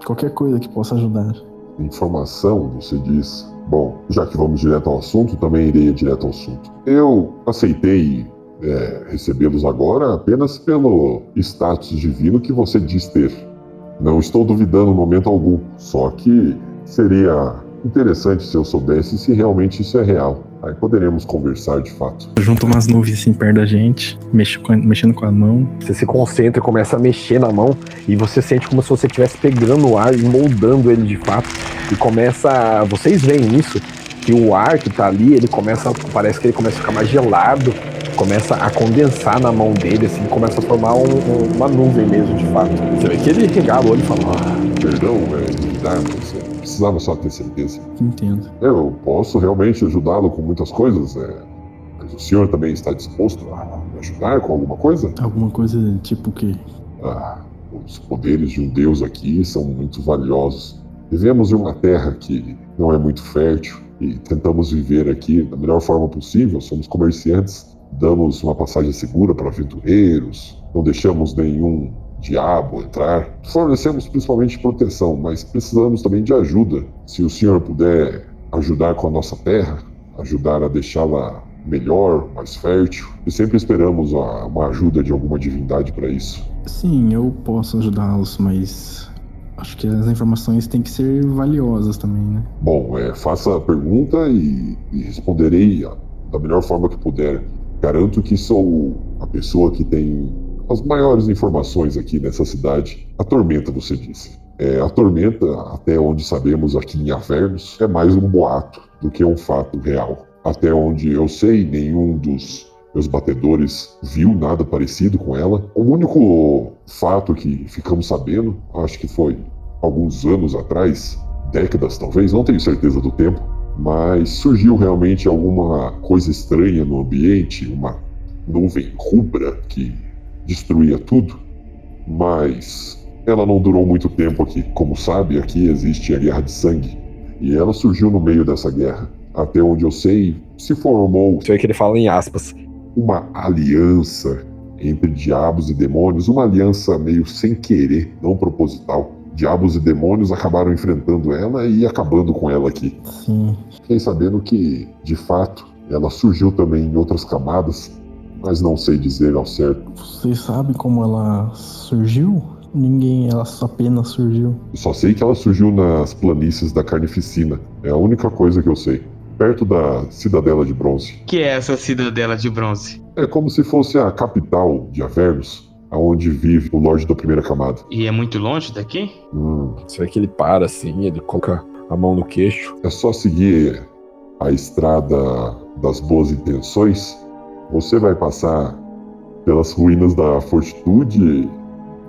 qualquer coisa que possa ajudar. Informação, você diz. Bom, já que vamos direto ao assunto, também irei direto ao assunto. Eu aceitei é, recebê-los agora apenas pelo status divino que você diz ter. Não estou duvidando em momento algum, só que seria interessante se eu soubesse se realmente isso é real. Aí poderemos conversar de fato. Eu junto umas nuvens assim perto da gente, mexo com mexendo com a mão. Você se concentra e começa a mexer na mão e você sente como se você estivesse pegando o ar e moldando ele de fato. E começa. a- Vocês veem isso, que o ar que tá ali, ele começa. Parece que ele começa a ficar mais gelado, começa a condensar na mão dele, assim, começa a formar um- um- uma nuvem mesmo, de fato. Você vê que ele regala o olho e fala. "Ah, Perdão, é, mas é, precisava só ter certeza. Entendo. Eu posso realmente ajudá-lo com muitas coisas, é, mas o senhor também está disposto a me ajudar com alguma coisa? Alguma coisa tipo que. Ah, os poderes de um deus aqui são muito valiosos. Vivemos em uma terra que não é muito fértil e tentamos viver aqui da melhor forma possível. Somos comerciantes, damos uma passagem segura para aventureiros, não deixamos nenhum diabo entrar. Fornecemos principalmente proteção, mas precisamos também de ajuda. Se o senhor puder ajudar com a nossa terra, ajudar a deixá-la melhor, mais fértil, e sempre esperamos a- uma ajuda de alguma divindade para isso. Sim, eu posso ajudá-los, mas. Acho que as informações têm que ser valiosas também, né? Bom, é, faça a pergunta e, e responderei da melhor forma que puder. Garanto que sou a pessoa que tem as maiores informações aqui nessa cidade. A tormenta, você disse. É, a tormenta, até onde sabemos aqui em Avernus, é mais um boato do que um fato real. Até onde eu sei, nenhum dos meus batedores viu nada parecido com ela. O único fato que ficamos sabendo, acho que foi alguns anos atrás, décadas talvez, não tenho certeza do tempo, mas surgiu realmente alguma coisa estranha no ambiente, uma nuvem rubra que destruía tudo, mas ela não durou muito tempo aqui. Como sabe, aqui existe a guerra de sangue, e ela surgiu no meio dessa guerra. Até onde eu sei, se formou vê que ele fala em aspas. uma aliança entre diabos e demônios, uma aliança meio sem querer, não proposital. Diabos e demônios acabaram enfrentando ela e acabando com ela aqui. Sim. Fiquei sabendo que, de fato, ela surgiu também em outras camadas, mas não sei dizer ao certo. Você sabe como ela surgiu? Ninguém, ela só apenas surgiu. Só sei que ela surgiu nas planícies da Carnificina. É a única coisa que eu sei. perto da Cidadela de Bronze. que é essa cidadela de bronze? É como se fosse a capital de Avernus, aonde vive o Lorde da Primeira Camada. E é muito longe daqui? Hum, vê que ele para assim, ele coloca a mão no queixo. é só seguir a estrada das boas intenções. Você vai passar pelas ruínas da Fortitude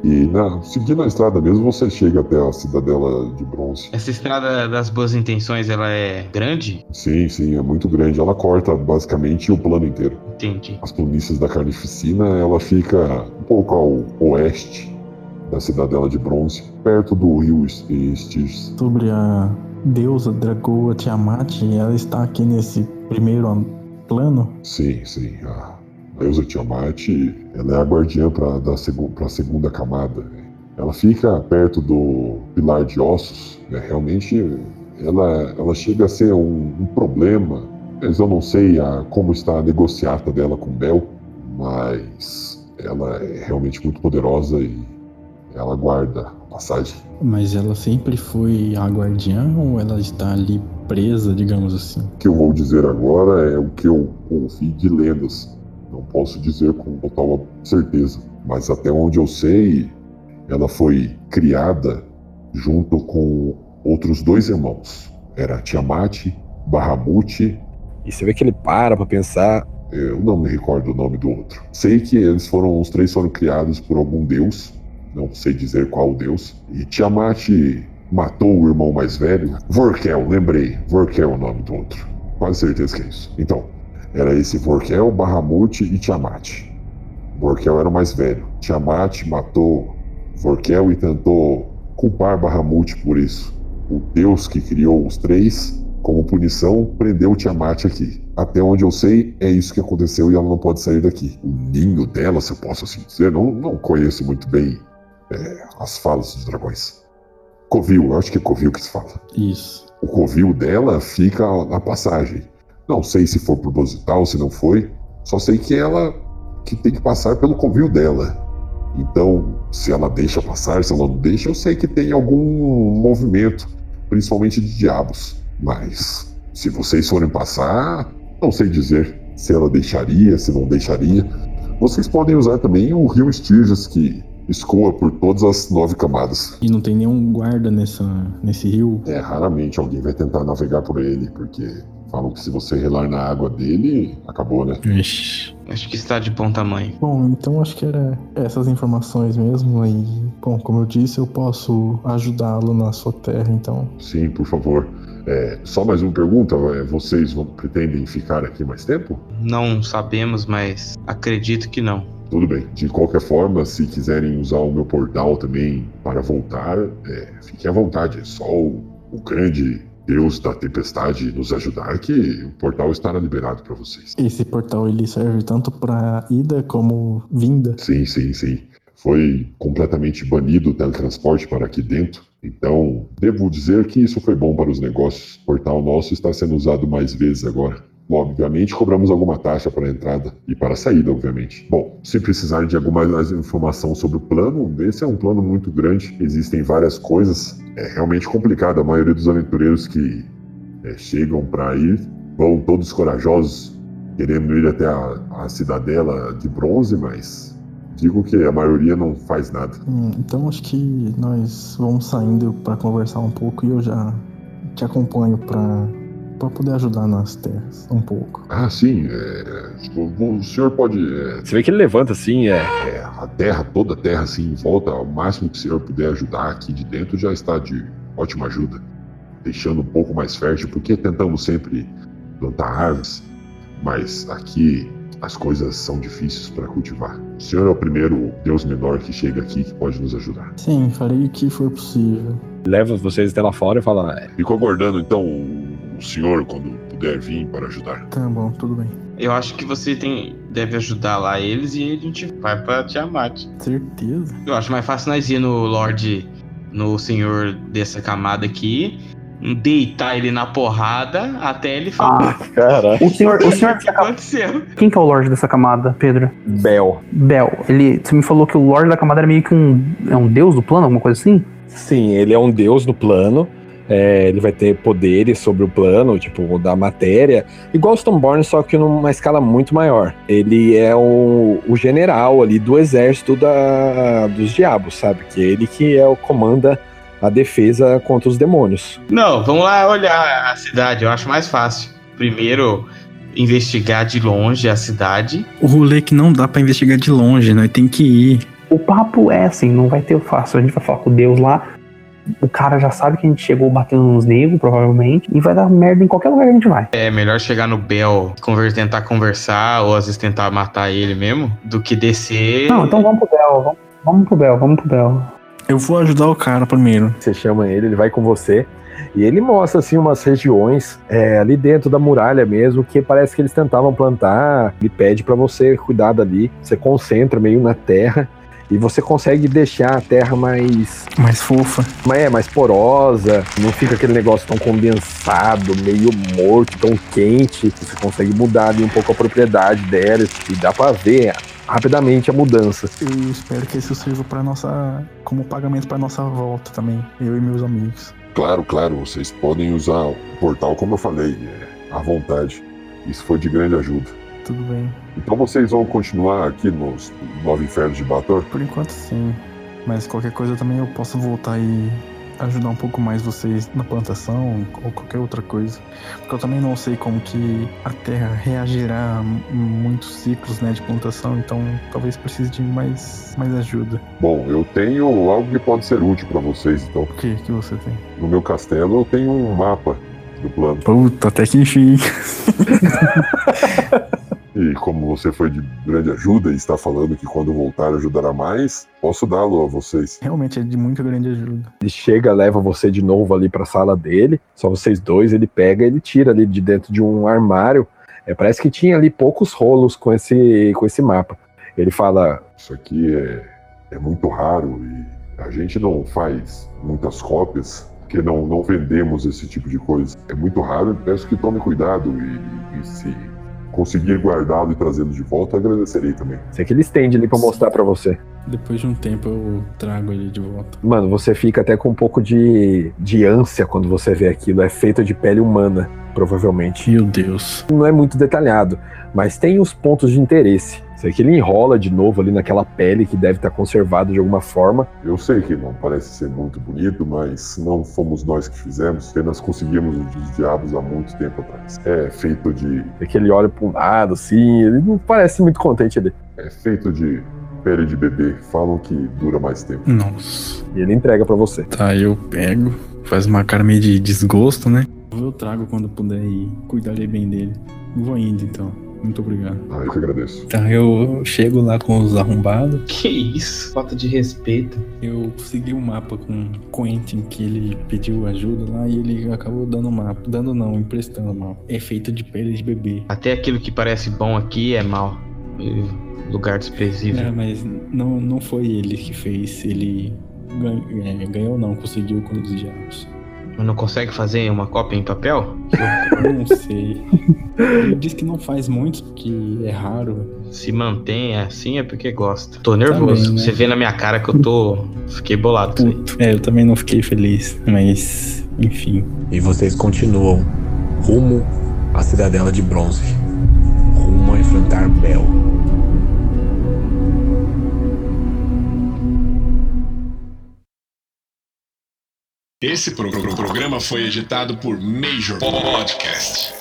e, na, seguindo a estrada mesmo, você chega até a Cidadela de Bronze. Essa estrada das boas intenções, ela é grande? Sim, sim, é muito grande. Ela corta basicamente o plano inteiro. Entendi. As planícies da Carnificina, ela fica um pouco ao oeste da Cidadela de Bronze, perto do rio Styx. Sobre a deusa Dragoa Tiamat, ela está aqui nesse primeiro an- plano? Sim, sim. A deusa Tiamat, ela é a guardiã para a segunda camada. Ela fica perto do pilar de ossos. né? Realmente, ela, ela chega a ser um, um problema. Mas eu não sei a, como está a negociata dela com Bel, mas ela é realmente muito poderosa e ela guarda a passagem. Mas ela sempre foi a guardiã ou ela está ali presa, digamos assim? O que eu vou dizer agora é o que eu ouvi de lendas. Não posso dizer com total certeza, mas até onde eu sei, ela foi criada junto com outros dois irmãos. Era Tiamat, Bahamut. E você vê que ele para pra pensar. Eu não me recordo o nome do outro. Sei que eles foram, os três foram criados por algum deus. Não sei dizer qual deus. E Tiamat matou o irmão mais velho. Vorkel, lembrei. Vorkel é o nome do outro. Quase certeza que é isso. Então, era esse Vorkel, Bahamut e Tiamat. Vorkel era o mais velho. Tiamat matou Vorkel e tentou culpar Bahamut por isso. O deus que criou os três, como punição, prendeu Tiamat aqui. Até onde eu sei, é isso que aconteceu e ela não pode sair daqui. O ninho dela, se eu posso assim dizer, não, não conheço muito bem é, as falas dos dragões. Covil, eu acho que é Covil que se fala. Isso. O covil dela fica na passagem. Não sei se foi proposital, se não foi. Só sei que ela que tem que passar pelo covil dela. Então, se ela deixa passar, se ela não deixa, eu sei que tem algum movimento, principalmente de diabos. Mas se vocês forem passar, não sei dizer se ela deixaria, se não deixaria. Vocês podem usar também o rio Estirjas, que escoa por todas as nove camadas. E não tem nenhum guarda nessa, nesse rio? É, raramente alguém vai tentar navegar por ele, porque falam que se você relar na água dele, acabou, né? Ixi. Acho que está de bom tamanho. Bom, então acho que era essas informações mesmo. E, bom, como eu disse, eu posso ajudá-lo na sua terra, então. Sim, por favor. É, só mais uma pergunta: é, vocês vão, pretendem ficar aqui mais tempo? Não sabemos, mas acredito que não. Tudo bem. De qualquer forma, se quiserem usar o meu portal também para voltar, é, fiquem à vontade. É só o, o grande Deus da tempestade nos ajudar que o portal estará liberado para vocês. Esse portal ele serve tanto para ida como vinda. Sim, sim, sim. Foi completamente banido o teletransporte para aqui dentro. Então, devo dizer que isso foi bom para os negócios. O portal nosso está sendo usado mais vezes agora. Obviamente, cobramos alguma taxa para a entrada e para a saída, obviamente. Bom, se precisarem de alguma mais informação sobre o plano, esse é um plano muito grande. Existem várias coisas. É realmente complicado. A maioria dos aventureiros que é, chegam para ir vão todos corajosos, querendo ir até a, a cidadela de bronze, mas digo que a maioria não faz nada. Hum, então acho que nós vamos saindo para conversar um pouco e eu já te acompanho para para poder ajudar nas terras um pouco. Ah, sim. é, o, o senhor pode. é, Você vê que ele levanta assim, é. é, a terra, toda a terra assim em volta, ao máximo que o senhor puder ajudar aqui de dentro já está de ótima ajuda. Deixando um pouco mais fértil, porque tentamos sempre plantar árvores, mas aqui as coisas são difíceis para cultivar. O senhor é o primeiro deus menor que chega aqui que pode nos ajudar. Sim, farei o que for possível. Leva vocês até lá fora e fala. é, Fico aguardando então o senhor quando puder vir para ajudar. Tá bom, tudo bem. Eu acho que você tem deve ajudar lá eles e a gente vai pra Tiamat. Certeza. Eu acho mais fácil nós ir no Lorde, no senhor dessa camada aqui, deitar ele na porrada até ele falar Ah, Cara. o senhor, o senhor que aconteceu. Quem que é o Lorde dessa camada, Pedro? Bel. Bel. Ele, você me falou que o Lorde da camada era meio que um, é um deus do plano, alguma coisa assim? Sim, ele é um deus no plano. É, ele vai ter poderes sobre o plano, tipo, da matéria, igual o Stoneborn, só que numa escala muito maior. Ele é o, o general ali do exército da, dos diabos, sabe? Que é ele que é o comanda a defesa contra os demônios. Não, vamos lá olhar a cidade, eu acho mais fácil. Primeiro, investigar de longe a cidade. O rolê é que não dá pra investigar de longe, né? Tem que ir. O papo é assim, não vai ter o fácil. A gente vai falar com Deus lá. O cara já sabe que a gente chegou batendo nos negros, provavelmente, e vai dar merda em qualquer lugar que a gente vai. É melhor chegar no Bel, conver- tentar conversar, ou às vezes tentar matar ele mesmo, do que descer. Não, então vamos pro Bel, vamos, vamos pro Bel, vamos pro Bel. Eu vou ajudar o cara primeiro. Você chama ele, ele vai com você. E ele mostra assim umas regiões é, ali dentro da muralha mesmo que parece que eles tentavam plantar. Ele pede pra você cuidar dali. Você concentra meio na terra e você consegue deixar a terra mais, Mais fofa. mais, é, mais porosa. Não fica aquele negócio tão condensado, meio morto, tão quente. Você consegue mudar ali um pouco a propriedade dela e dá pra ver rapidamente a mudança. Eu espero que isso sirva para nossa, como pagamento para nossa volta também, eu e meus amigos. Claro, claro, vocês podem usar o portal como eu falei, é, à vontade. Isso foi de grande ajuda. Tudo bem. Então vocês vão continuar aqui nos Nove Infernos de Bator? Por enquanto sim. Mas qualquer coisa também eu posso voltar e ajudar um pouco mais vocês na plantação ou qualquer outra coisa. Porque eu também não sei como que a terra reagirá a muitos ciclos né, de plantação, então talvez precise de mais, mais ajuda. Bom, eu tenho algo que pode ser útil para vocês, então. O que que você tem? No meu castelo eu tenho um mapa do plano. Puta, até que enfim. E como você foi de grande ajuda e está falando que quando voltar ajudará mais, posso dá-lo a vocês. Realmente é de muito grande ajuda. Ele chega, leva você de novo ali pra sala dele. Só vocês dois, ele pega, ele tira ali de dentro de um armário. É, parece que tinha ali poucos rolos com esse, com esse mapa. Ele fala: Isso aqui é, é muito raro e a gente não faz muitas cópias, porque não, não vendemos esse tipo de coisa. É muito raro e peço que tome cuidado e, e se conseguir guardá-lo e trazê-lo de volta, agradecerei também. Isso aqui ele estende ali pra mostrar pra você. Depois de um tempo eu trago ele de volta. Mano, você fica até com um pouco de, de ânsia quando você vê aquilo. É feito de pele humana, provavelmente. Meu Deus. Não é muito detalhado, mas tem os pontos de interesse. Isso aqui ele enrola de novo ali naquela pele que deve estar conservada de alguma forma. Eu sei que não parece ser muito bonito, mas não fomos nós que fizemos, apenas conseguimos os diabos há muito tempo atrás. É feito de. É que ele olha para um lado, assim, ele não parece muito contente ali. é feito de pele de bebê. Falam que dura mais tempo. Nossa. E ele entrega para você. Tá, eu pego, faz uma cara meio de desgosto, né? Eu trago quando puder e cuidarei bem dele. Vou indo então. Muito obrigado. Ah, eu que agradeço. Tá, eu chego lá com os arrombados. Que isso? Falta de respeito. Eu segui o mapa com o Quentin, que ele pediu ajuda lá e ele acabou dando o mapa. Dando não, emprestando o mapa. É feito de pele de bebê. Até aquilo que parece bom aqui é mal. Lugar desprezível. É, mas não, não foi ele que fez. Ele ganhou, é, ganhou não, conseguiu com os diabos. Mas não consegue fazer uma cópia em papel? Eu não sei. Ele disse que não faz muito, porque é raro. Se mantém assim é porque gosta. Tô nervoso. Também, né? Você vê na minha cara que eu tô. Fiquei bolado. Puto. É, eu também não fiquei feliz, mas enfim. E vocês continuam rumo à Cidadela de Bronze, rumo a enfrentar Bel. Esse pro- pro- programa foi editado por Major Podcast.